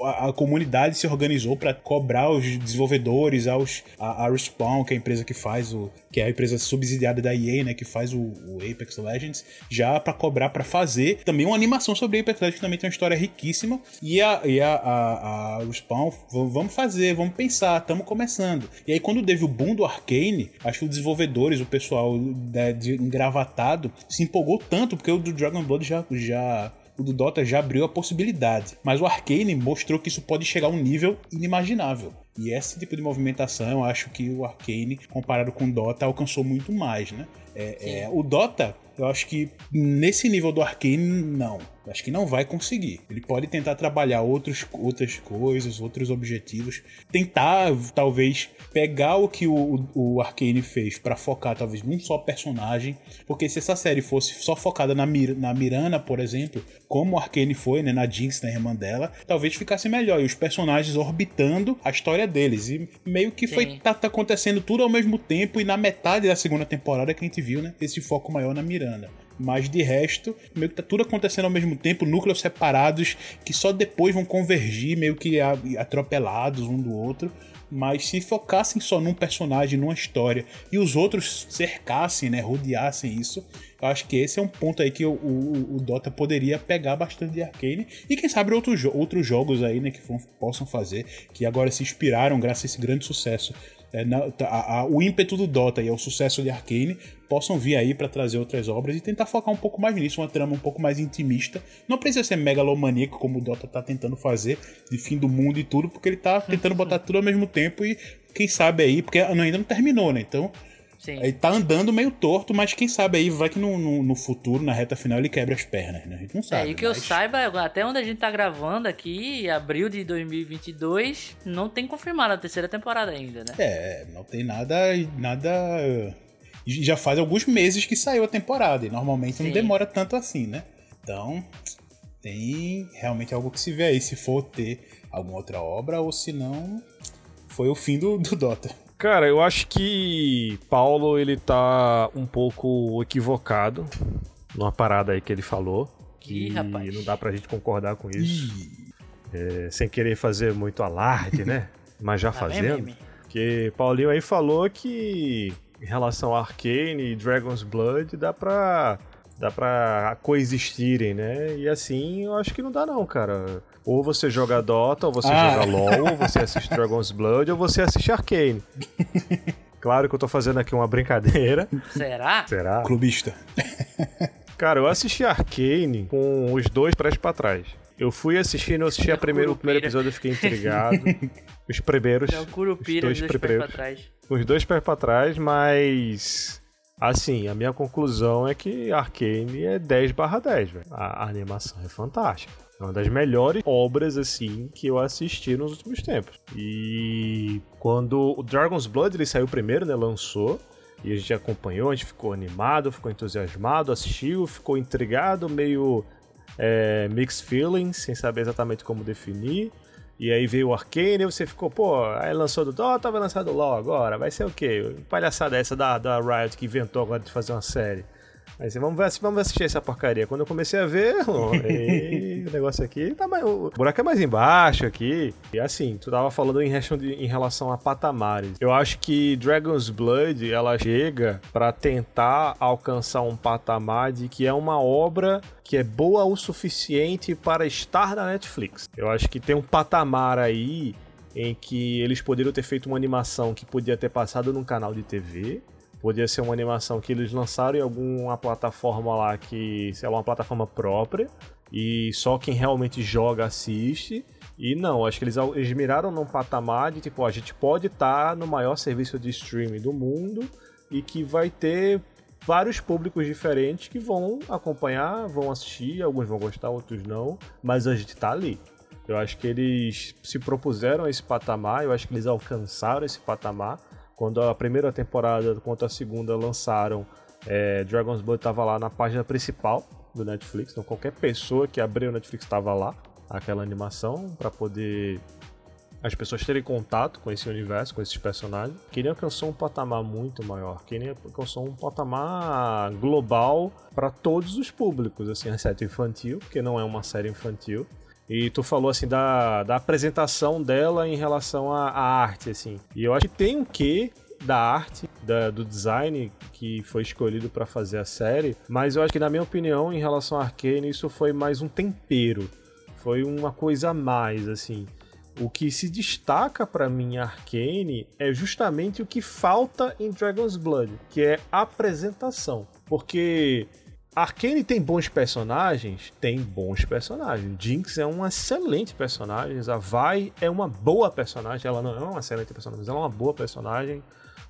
a, comunidade se organizou para cobrar os desenvolvedores, aos, a, a, Respawn, que é a empresa que faz o. que é a empresa subsidiada da EA, né, que faz o, o Apex Legends, já para cobrar para fazer também uma animação sobre Apex Legends, que também tem uma história riquíssima, e a, e a, a, a Respawn, vamos fazer, vamos pensar estamos começando. E aí, quando teve o boom do Arcane, acho que os desenvolvedores, o pessoal né, de, engravatado, se empolgou tanto, porque o do Dragon Blood já, já o do Dota já abriu a possibilidade. Mas o Arcane mostrou que isso pode chegar a um nível inimaginável. E esse tipo de movimentação, eu acho que o Arcane, comparado com o Dota, alcançou muito mais, né? É, é, o Dota, eu acho que nesse nível do Arcane, não. Acho que não vai conseguir. Ele pode tentar trabalhar outros, outras coisas, outros objetivos. Tentar, talvez, pegar o que o, o Arcane fez para focar, talvez, num só personagem. Porque se essa série fosse só focada na, Mir na Mirana, por exemplo, como o Arcane foi, né, na Jinx, na irmã dela, talvez ficasse melhor. E os personagens orbitando a história deles. E meio que Sim. foi tá, tá acontecendo tudo ao mesmo tempo. E na metade da segunda temporada que a gente viu, né, esse foco maior na Miranda. Mas de resto, meio que tá tudo acontecendo ao mesmo tempo, núcleos separados que só depois vão convergir, meio que atropelados um do outro. Mas se focassem só num personagem, numa história, e os outros cercassem, né, rodeassem isso, eu acho que esse é um ponto aí que o, o, o Dota poderia pegar bastante de Arcane. E quem sabe outros, outros jogos aí, né, que possam fazer, que agora se inspiraram graças a esse grande sucesso é, na, a, a, o ímpeto do Dota e o sucesso de Arkane possam vir aí para trazer outras obras e tentar focar um pouco mais nisso, uma trama um pouco mais intimista. Não precisa ser megalomaníaco como o Dota tá tentando fazer, de fim do mundo e tudo, porque ele tá [laughs] tentando botar tudo ao mesmo tempo e quem sabe aí, porque ainda não terminou, né? Então Sim. Ele tá andando meio torto, mas quem sabe aí vai que no, no, no futuro, na reta final, ele quebra as pernas, né? A gente não sabe. É, e que mas... eu saiba, até onde a gente tá gravando aqui, abril de 2022, não tem confirmado a terceira temporada ainda, né? É, não tem nada. nada já faz alguns meses que saiu a temporada, e normalmente Sim. não demora tanto assim, né? Então, tem realmente algo que se vê aí, se for ter alguma outra obra, ou se não, foi o fim do, do Dota. Cara, eu acho que Paulo ele tá um pouco equivocado numa parada aí que ele falou. Que Ih, rapaz. não dá pra gente concordar com isso. É, sem querer fazer muito alarde, né? [laughs] Mas já tá fazendo. Porque Paulinho aí falou que em relação a Arcane e Dragon's Blood dá pra dá pra coexistirem, né? E assim, eu acho que não dá não, cara. Ou você joga Dota, ou você ah. joga LoL, ou você assiste [laughs] Dragon's Blood, ou você assiste Arcane. Claro que eu tô fazendo aqui uma brincadeira. Será? Será? Clubista. Cara, eu assisti Arcane com os dois pés pra trás. Eu fui assistindo, eu assisti a primeiro, o primeiro episódio e fiquei intrigado. [laughs] os primeiros. É o Curupira, os dois, dois pés pra trás. Os dois pés pra trás, mas Assim, a minha conclusão é que Arcane é 10 barra 10, velho. A, a animação é fantástica. É uma das melhores obras, assim, que eu assisti nos últimos tempos. E quando o Dragon's Blood ele saiu primeiro, né? Lançou. E a gente acompanhou, a gente ficou animado, ficou entusiasmado, assistiu, ficou intrigado, meio é, mixed feelings, sem saber exatamente como definir. E aí veio o Arcane e você ficou, pô, aí lançou do Dota, vai lançar do LoL agora, vai ser o quê? Palhaçada essa da, da Riot que inventou agora de fazer uma série. Aí você, vamos, ver, vamos assistir essa porcaria. Quando eu comecei a ver, oh, ei, o negócio aqui tá mais. O buraco é mais embaixo aqui. E assim, tu tava falando em, em relação a patamares. Eu acho que Dragon's Blood ela chega para tentar alcançar um patamar de que é uma obra que é boa o suficiente para estar na Netflix. Eu acho que tem um patamar aí em que eles poderiam ter feito uma animação que podia ter passado num canal de TV Podia ser uma animação que eles lançaram em alguma plataforma lá que, sei lá, uma plataforma própria. E só quem realmente joga assiste. E não, acho que eles, eles miraram num patamar de tipo, a gente pode estar tá no maior serviço de streaming do mundo e que vai ter vários públicos diferentes que vão acompanhar, vão assistir, alguns vão gostar, outros não, mas a gente tá ali. Eu acho que eles se propuseram esse patamar, eu acho que eles alcançaram esse patamar. Quando a primeira temporada quanto a segunda lançaram, é, Dragon's Blood estava lá na página principal do Netflix, então qualquer pessoa que abriu o Netflix estava lá, aquela animação, para poder as pessoas terem contato com esse universo, com esses personagens. Kenny alcançou um patamar muito maior. Kenny alcançou um patamar global para todos os públicos, assim, exceto infantil, porque não é uma série infantil. E tu falou assim da, da apresentação dela em relação à, à arte, assim. E eu acho que tem um quê da arte, da, do design que foi escolhido para fazer a série, mas eu acho que, na minha opinião, em relação a Arkane, isso foi mais um tempero. Foi uma coisa a mais, assim. O que se destaca para mim Arcane é justamente o que falta em Dragon's Blood, que é apresentação. Porque Arcane tem bons personagens? Tem bons personagens. Jinx é um excelente personagem. A Vi é uma boa personagem. Ela não é uma excelente personagem, mas ela é uma boa personagem.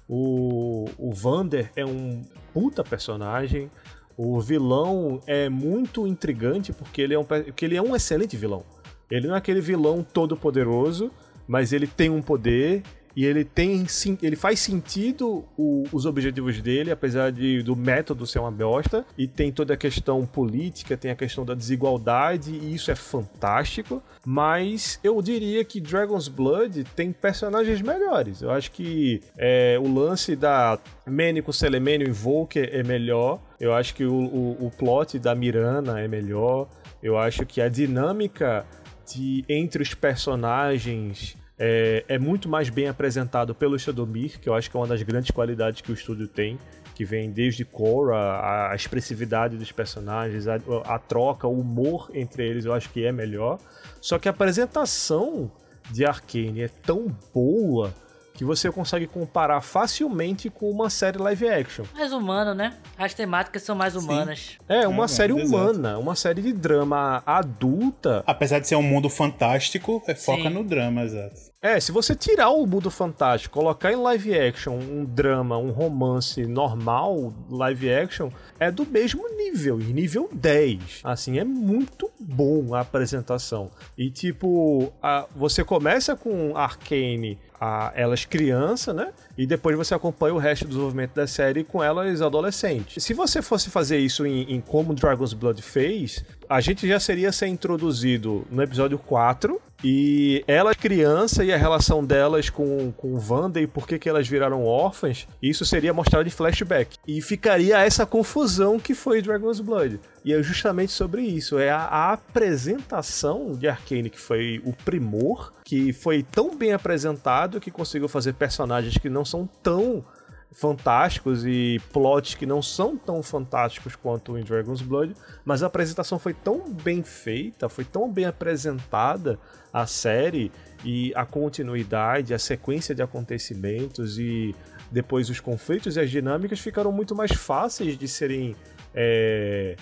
O, o Vander é um puta personagem. O vilão é muito intrigante porque ele é um, porque ele é um excelente vilão. Ele não é aquele vilão todo poderoso, mas ele tem um poder e ele tem ele faz sentido o, os objetivos dele, apesar de, do método ser uma bosta, e tem toda a questão política, tem a questão da desigualdade, e isso é fantástico. Mas eu diria que Dragon's Blood tem personagens melhores. Eu acho que é, o lance da Manny com Selemênio Invoker é melhor. Eu acho que o, o, o plot da Mirana é melhor. Eu acho que a dinâmica de entre os personagens é, é, muito mais bem apresentado pelo Shadomir, que eu acho que é uma das grandes qualidades que o estúdio tem, que vem desde Korra, a, a expressividade dos personagens, a, a, troca, o humor entre eles, eu acho que é melhor. Só que a apresentação de Arkane é tão boa que você consegue comparar facilmente com uma série live action. Mais humano, né? As temáticas são mais humanas. Sim. É, uma é, série humana, exato. uma série de drama adulta. Apesar de ser um mundo fantástico, é, foca no drama, exato. É, se você tirar o mundo fantástico, colocar em live action um drama, um romance normal, live action, é do mesmo nível, em nível 10. Assim, é muito bom a apresentação. E tipo, a, você começa com Arcane a elas criança, né? E depois você acompanha o resto do desenvolvimento da série com elas adolescentes. Se você fosse fazer isso em, em como Dragon's Blood fez, a gente já seria ser introduzido no episódio 4, e ela criança e a relação delas com, com Wanda e por que, que elas viraram órfãs, isso seria mostrado em flashback. E ficaria essa confusão que foi Dragon's Blood. E é justamente sobre isso. É a, a apresentação de Arcane que foi o primor, que foi tão bem apresentado que conseguiu fazer personagens que não são tão fantásticos e plots que não são tão fantásticos quanto em Dragon's Blood, mas a apresentação foi tão bem feita, foi tão bem apresentada a série e a continuidade, a sequência de acontecimentos e depois os conflitos e as dinâmicas ficaram muito mais fáceis de serem é,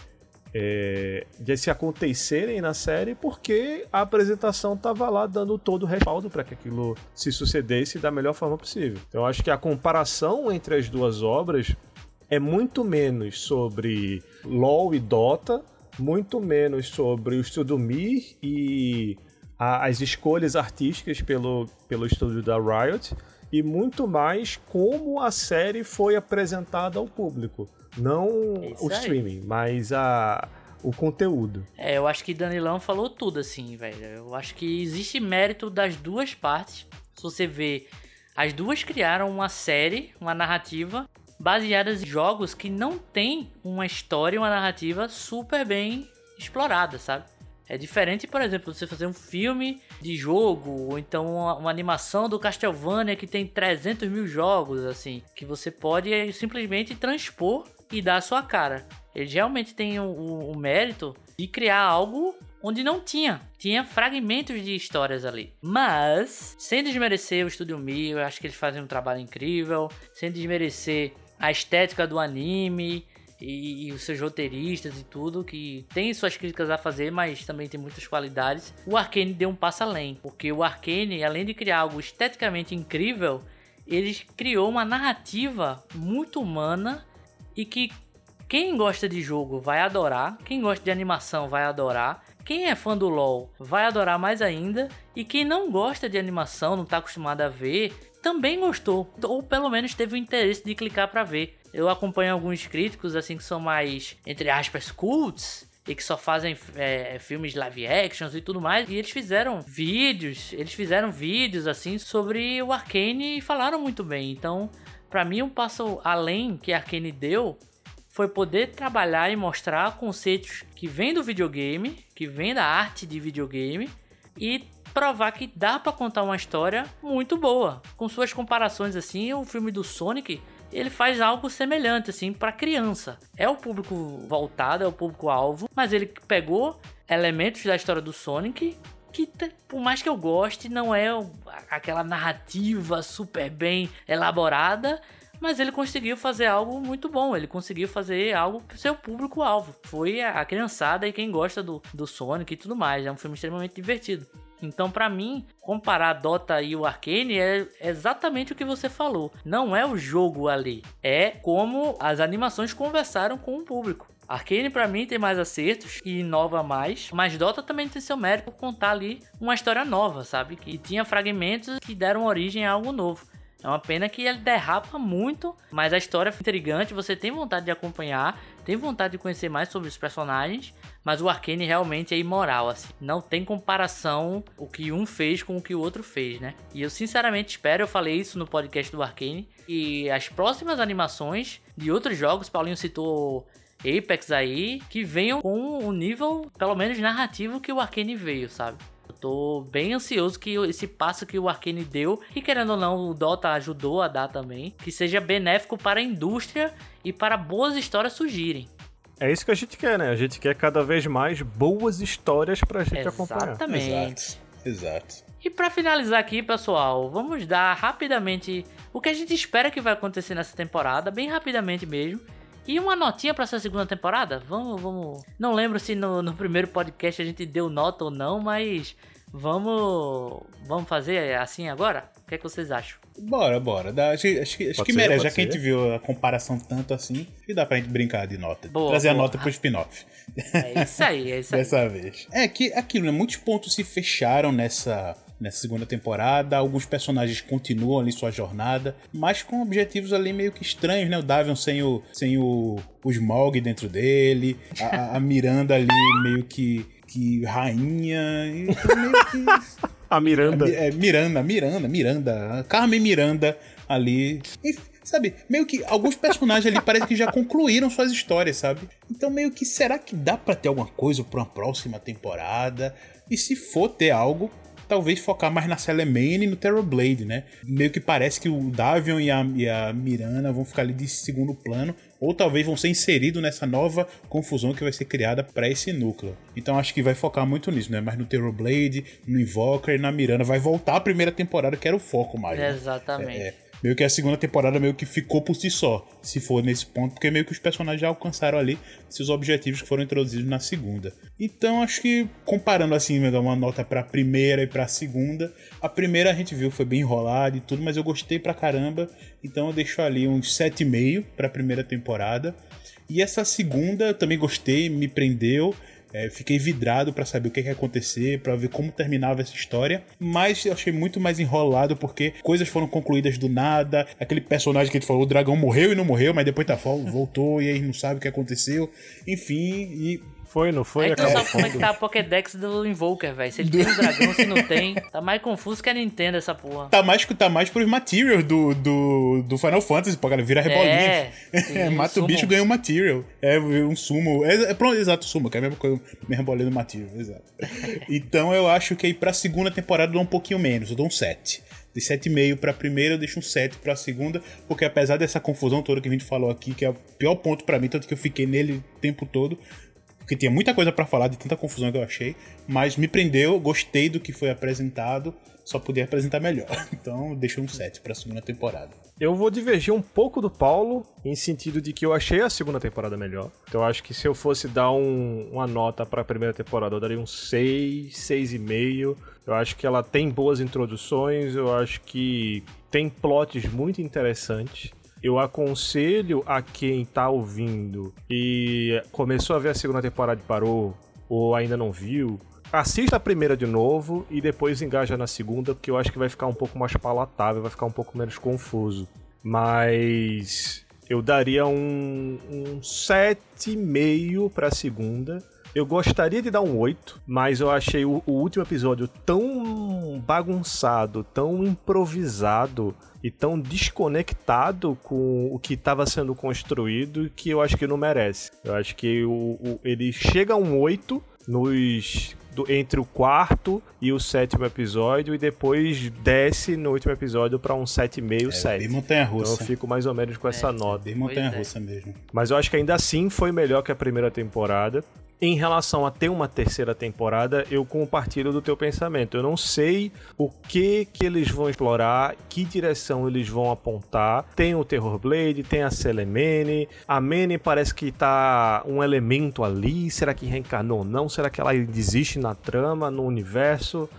é, de se acontecerem na série porque a apresentação estava lá dando todo o respaldo para que aquilo se sucedesse da melhor forma possível. Então, eu acho que a comparação entre as duas obras é muito menos sobre LoL e Dota, muito menos sobre o Estudo Mir e a, as escolhas artísticas pelo, pelo estúdio da Riot e muito mais como a série foi apresentada ao público. Não Isso o aí. streaming, mas a, o conteúdo. É, eu acho que Danilão falou tudo assim, velho. Eu acho que existe mérito das duas partes. Se você vê, as duas criaram uma série, uma narrativa baseadas em jogos que não tem uma história, uma narrativa super bem explorada, sabe? É diferente, por exemplo, você fazer um filme de jogo, ou então uma, uma, animação do Castlevania que tem 300 mil jogos, assim, que você pode simplesmente transpor e dar a sua cara. Ele realmente tem o, o, o mérito de criar algo onde não tinha. Tinha fragmentos de histórias ali. Mas, sem desmerecer o Estúdio Mi, eu acho que eles fazem um trabalho incrível. Sem desmerecer a estética do anime e, e, os seus roteiristas e tudo, que tem suas críticas a fazer, mas também tem muitas qualidades. O Arkane deu um passo além, porque o Arkane, além de criar algo esteticamente incrível, ele criou uma narrativa muito humana e que quem gosta de jogo vai adorar, quem gosta de animação vai adorar, quem é fã do LoL vai adorar mais ainda, e quem não gosta de animação, não está acostumado a ver, também gostou, ou pelo menos teve o interesse de clicar para ver. Eu acompanho alguns críticos assim que são mais, entre aspas, cults, e que só fazem é, filmes live actions e tudo mais. E eles fizeram vídeos, eles fizeram vídeos assim sobre o Arcane e falaram muito bem. Então, para mim, um passo além que a Arcane deu foi poder trabalhar e mostrar conceitos que vêm do videogame, que vêm da arte de videogame e provar que dá para contar uma história muito boa. Com suas comparações assim, o filme do Sonic, ele faz algo semelhante assim para criança. É o público voltado, é o público alvo, mas ele pegou elementos da história do Sonic que por mais que eu goste, não é aquela narrativa super bem elaborada, mas ele conseguiu fazer algo muito bom. Ele conseguiu fazer algo pro seu público-alvo. Foi a criançada e quem gosta do, do Sonic e tudo mais. É um filme extremamente divertido. Então, para mim, comparar Dota e o Arcane é exatamente o que você falou. Não é o jogo ali, é como as animações conversaram com o público. Arcane para mim tem mais acertos e inova mais, mas Dota também tem seu mérito por contar ali uma história nova, sabe? Que tinha fragmentos que deram origem a algo novo. É uma pena que ele derrapa muito, mas a história é intrigante, você tem vontade de acompanhar, tem vontade de conhecer mais sobre os personagens, mas o Arcane realmente é imoral, assim. Não tem comparação o que um fez com o que o outro fez, né? E eu sinceramente espero, eu falei isso no podcast do Arcane, e as próximas animações de outros jogos, Paulinho citou Apex aí, que venham com o nível, pelo menos narrativo, que o Arcane veio, sabe? tô bem ansioso que esse passo que o Arkane deu, e querendo ou não, o Dota ajudou a dar também, que seja benéfico para a indústria e para boas histórias surgirem. É isso que a gente quer, né? A gente quer cada vez mais boas histórias pra gente Exatamente. acompanhar. Exatamente. Exato. Exato. E para finalizar aqui, pessoal, vamos dar rapidamente o que a gente espera que vai acontecer nessa temporada, bem rapidamente mesmo. E uma notinha para essa segunda temporada? Vamos, vamos. Não lembro se no, no primeiro podcast a gente deu nota ou não, mas vamos. Vamos fazer assim agora? O que, é que vocês acham? Bora, bora. Dá, acho, acho, que- acho que ser, merece, já que a ser. gente viu a comparação tanto assim, e dá pra gente brincar de nota. Boa, Trazer a boa. nota pro spin-off. É isso aí, é isso aí. [laughs] dessa vez. É que aquilo, né? Muitos pontos se fecharam nessa, nessa segunda temporada. Alguns personagens continuam ali sua jornada, mas com objetivos ali meio que estranhos, né? O Davion sem o, sem o, o Smaug dentro dele, a, a Miranda ali meio que, que rainha, e meio que. [laughs] A Miranda. É, Miranda, Miranda, Miranda. Carmen Miranda ali. Enfim, sabe, meio que alguns personagens ali parece que já concluíram suas histórias, sabe? Então meio que será que dá pra ter alguma coisa pra uma próxima temporada? E se for ter algo, talvez focar mais na Celemane e no Terrorblade, né? Meio que parece que o Davion e a, e a Miranda vão ficar ali de segundo plano, ou talvez vão ser inseridos nessa nova confusão que vai ser criada pra esse núcleo. Então acho que vai focar muito nisso, né? Mais no Terrorblade, no Invoker e na Miranda. Vai voltar a primeira temporada, que era o foco mais. né? Exatamente. É, meio que a segunda temporada meio que ficou por si só, se for nesse ponto, porque meio que os personagens já alcançaram ali seus objetivos que foram introduzidos na segunda. Então acho que comparando assim, me dar uma nota pra primeira e pra segunda, a primeira a gente viu foi bem enrolada e tudo, mas eu gostei pra caramba, então eu deixo ali uns 7,5 pra primeira temporada. E essa segunda eu também gostei, me prendeu. É, fiquei vidrado pra saber o que, que ia acontecer, pra ver como terminava essa história. Mas eu achei muito mais enrolado porque coisas foram concluídas do nada. Aquele personagem que gente falou, o dragão morreu e não morreu, mas depois tá voltou e aí não sabe o que aconteceu. Enfim, e Foi, não foi? Aí tu não sabe como é que tá a Pokédex do Invoker, velho. Se ele tem um dragão, se não tem. Tá mais confuso que a Nintendo essa porra. tá mais, tá mais pros materials do, do, do Final Fantasy, pô, cara, vira rebolinha. É, [laughs] sim, É, mata o bicho ganha um material. É um sumo. É, é pronto, exato, sumo, que é a mesma coisa, mesma bolinha do material, exato. [laughs] então eu acho que aí pra segunda temporada eu dou um pouquinho menos, eu dou um 7. De 7,5 pra primeira, eu deixo um 7 pra segunda, porque apesar dessa confusão toda que a gente falou aqui, que é o pior ponto pra mim, tanto que eu fiquei nele o tempo todo, porque tinha muita coisa para falar de tanta confusão que eu achei, mas me prendeu, gostei do que foi apresentado, só podia apresentar melhor. [laughs] Então, deixo um 7 para a segunda temporada. Eu vou divergir um pouco do Paulo, em sentido de que eu achei a segunda temporada melhor. Então eu acho que se eu fosse dar um, uma nota para a primeira temporada, eu daria um 6, 6,5. Eu acho que ela tem boas introduções, eu acho que tem plots muito interessantes. Eu aconselho a quem tá ouvindo e começou a ver a segunda temporada e parou, ou ainda não viu, assista a primeira de novo e depois engaja na segunda, porque eu acho que vai ficar um pouco mais palatável, vai ficar um pouco menos confuso. Mas eu daria um, um 7,5 pra segunda. Eu gostaria de dar um 8, mas eu achei o, o último episódio tão bagunçado, tão improvisado e tão desconectado com o que estava sendo construído que eu acho que não merece. Eu acho que o, o ele chega a um 8 nos do, entre o quarto e o sétimo episódio e depois desce no último episódio para um 7,5, é, 7. Bem montanha-russa. Então eu fico mais ou menos com É, essa nota. Bem montanha-russa é. mesmo. Mas eu acho que ainda assim foi melhor que a primeira temporada. Em relação a ter uma terceira temporada, eu compartilho do teu pensamento. Eu não sei o que que eles vão explorar, que direção eles vão apontar. Tem o Terror Blade, tem a Selemene. A Mene parece que tá um elemento ali. Será que reencarnou ou não? Será que ela existe na trama, no universo?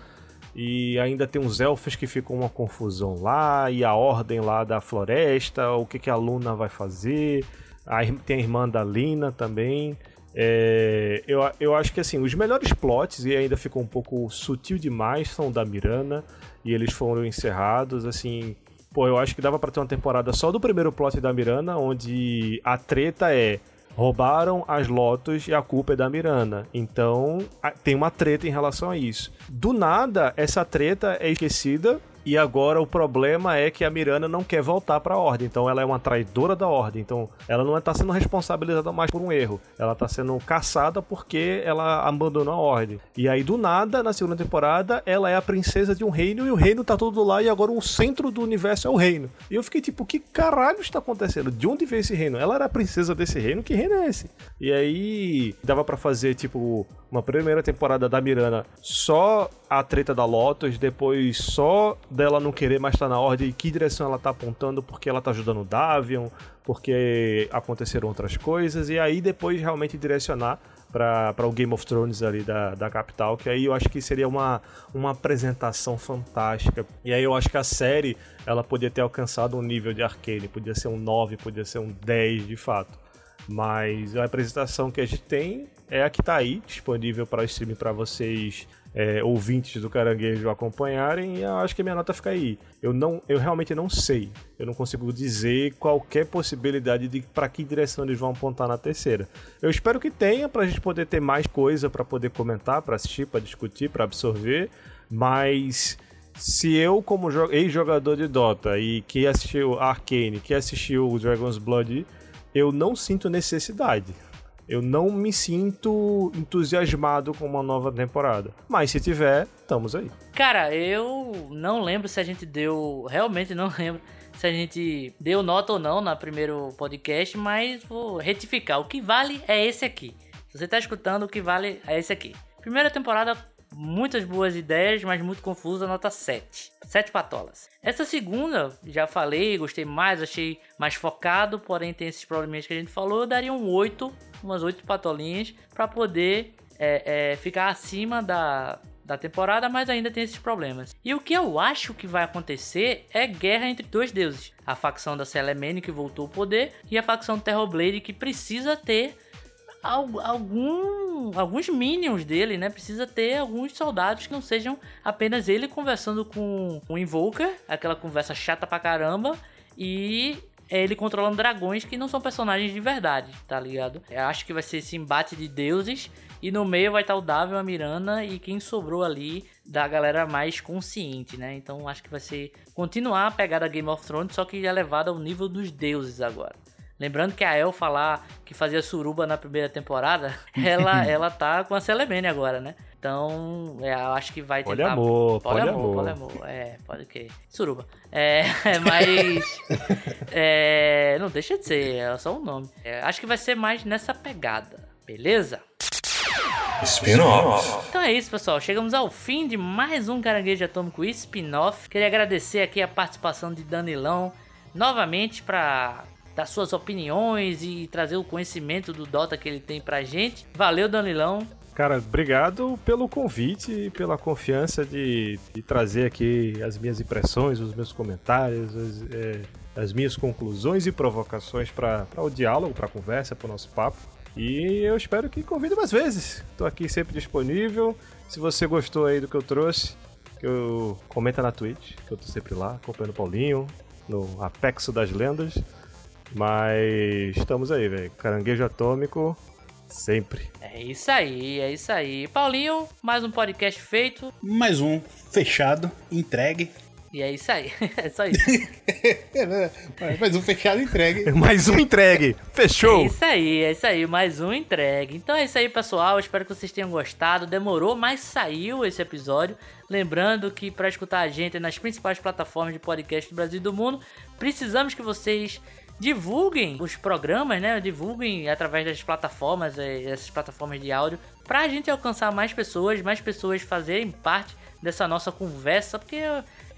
E ainda tem uns elfos que ficam uma confusão lá, e a ordem lá da floresta, o que, que a Luna vai fazer. Aí tem a irmã da Lina também. É, eu, eu acho que assim, os melhores plots, e ainda ficou um pouco sutil demais, são da Mirana, e eles foram encerrados, assim. Pô, eu acho que dava pra ter uma temporada só do primeiro plot da Mirana, onde a treta é roubaram as Lotus e a culpa é da Mirana. Então, tem uma treta em relação a isso. Do nada, essa treta é esquecida e agora o problema é que a Mirana não quer voltar pra ordem. Então, ela é uma traidora da ordem. Então, ela não está sendo responsabilizada mais por um erro. Ela está sendo caçada porque ela abandonou a ordem. E aí, do nada, na segunda temporada, ela é a princesa de um reino e o reino tá todo lá e agora o centro do universo é o reino. E eu fiquei tipo, que caralho está acontecendo? De onde veio esse reino? Ela era a princesa desse reino? Que reino é esse? E aí, dava pra fazer, tipo, uma primeira temporada da Mirana só a treta da Lotus, depois só dela não querer mais estar na ordem e que direção ela tá apontando, porque ela tá ajudando o Davion, porque aconteceram outras coisas, e aí depois realmente direcionar para o Game of Thrones ali da, da capital, que aí eu acho que seria uma, uma apresentação fantástica. E aí eu acho que a série ela podia ter alcançado um nível de Arcane, podia ser um 9, podia ser um 10 de fato. Mas a apresentação que a gente tem é a que tá aí, disponível para stream para vocês é, ouvintes do Caranguejo acompanharem, e eu acho que a minha nota fica aí. Eu não, eu realmente não sei. Eu não consigo dizer qualquer possibilidade de para que direção eles vão apontar na terceira. Eu espero que tenha para a gente poder ter mais coisa para poder comentar, para assistir, para discutir, para absorver, mas se eu, como jo- ex-jogador de Dota e que assistiu Arcane, que assistiu Dragon's Blood, eu não sinto necessidade. Eu não me sinto entusiasmado com uma nova temporada. Mas se tiver, estamos aí. Cara, eu não lembro se a gente deu. Realmente não [laughs] lembro se a gente deu nota ou não na primeiro podcast, mas vou retificar. O que vale é esse aqui. Se você tá escutando, o que vale é esse aqui. Primeira temporada, muitas boas ideias, mas muito confusa, nota 7. 7 patolas. Essa segunda, já falei, gostei mais, achei mais focado, porém tem esses probleminhas que a gente falou, eu daria um 8, umas 8 patolinhas, pra poder é, é, ficar acima da, da temporada, mas ainda tem esses problemas. E o que eu acho que vai acontecer é guerra entre dois deuses. A facção da Selemene que voltou ao poder e a facção Terrorblade que precisa ter algum, alguns minions dele, né? Precisa ter alguns soldados que não sejam apenas ele conversando com o Invoker, aquela conversa chata pra caramba, e ele controlando dragões que não são personagens de verdade, tá ligado? Eu acho que vai ser esse embate de deuses. E no meio vai estar o Davi, a Mirana e quem sobrou ali da galera mais consciente, né? Então acho que vai ser continuar a pegada Game of Thrones, só que elevada ao nível dos deuses agora. Lembrando que a Elfa lá, que fazia suruba na primeira temporada, [laughs] ela, [laughs] ela tá com a Celemene agora, né? Então, é, eu acho que vai tentar... Poliamor, poliamor. poliamor. poliamor, É, pode que... Suruba. É, [laughs] mas... é, não deixa de ser, é só um nome. É, acho que vai ser mais nessa pegada, beleza? Spin-off. Então é isso, pessoal. Chegamos ao fim de mais um Caranguejo Atômico spin-off. Queria agradecer aqui a participação de Danilão novamente para dar suas opiniões e trazer o conhecimento do Dota que ele tem pra gente. Valeu, Danilão. Cara, obrigado pelo convite e pela confiança de, de trazer aqui as minhas impressões, os meus comentários, as, é, as minhas conclusões e provocações para o diálogo, para a conversa, para o nosso papo. E eu espero que convide mais vezes. Estou aqui sempre disponível. Se você gostou aí do que eu trouxe, eu comenta na Twitch, que eu tô sempre lá, acompanhando o Paulinho, no Apexo das Lendas. Mas estamos aí, velho. Caranguejo atômico, sempre. É isso aí, é isso aí. Paulinho, mais um podcast feito. Mais um fechado, entregue. E é isso aí. [laughs] É só isso. [laughs] Mais um fechado, entregue. [laughs] Mais um entregue. Fechou. É isso aí, é isso aí. Mais um entregue. Então é isso aí, pessoal. Espero que vocês tenham gostado. Demorou, mas saiu esse episódio. Lembrando que para escutar a gente nas principais plataformas de podcast do Brasil e do mundo, precisamos que vocês divulguem os programas, né? Divulguem através das plataformas, eh, essas plataformas de áudio, pra gente alcançar mais pessoas, mais pessoas fazerem parte dessa nossa conversa, porque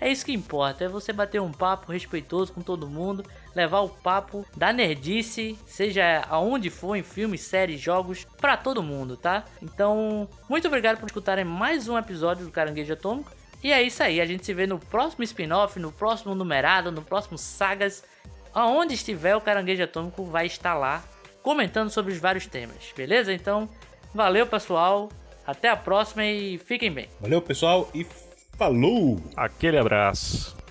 é isso que importa, é você bater um papo respeitoso com todo mundo, levar o papo da nerdice, seja aonde for, em filmes, séries, jogos, para todo mundo, tá? Então, muito obrigado por escutarem mais um episódio do Caranguejo Atômico. E é isso aí, a gente se vê no próximo spin-off, no próximo numerado, no próximo sagas aonde estiver o Caranguejo Atômico vai estar lá comentando sobre os vários temas, beleza? Então, valeu pessoal, até a próxima e fiquem bem. Valeu pessoal e falou! Aquele abraço.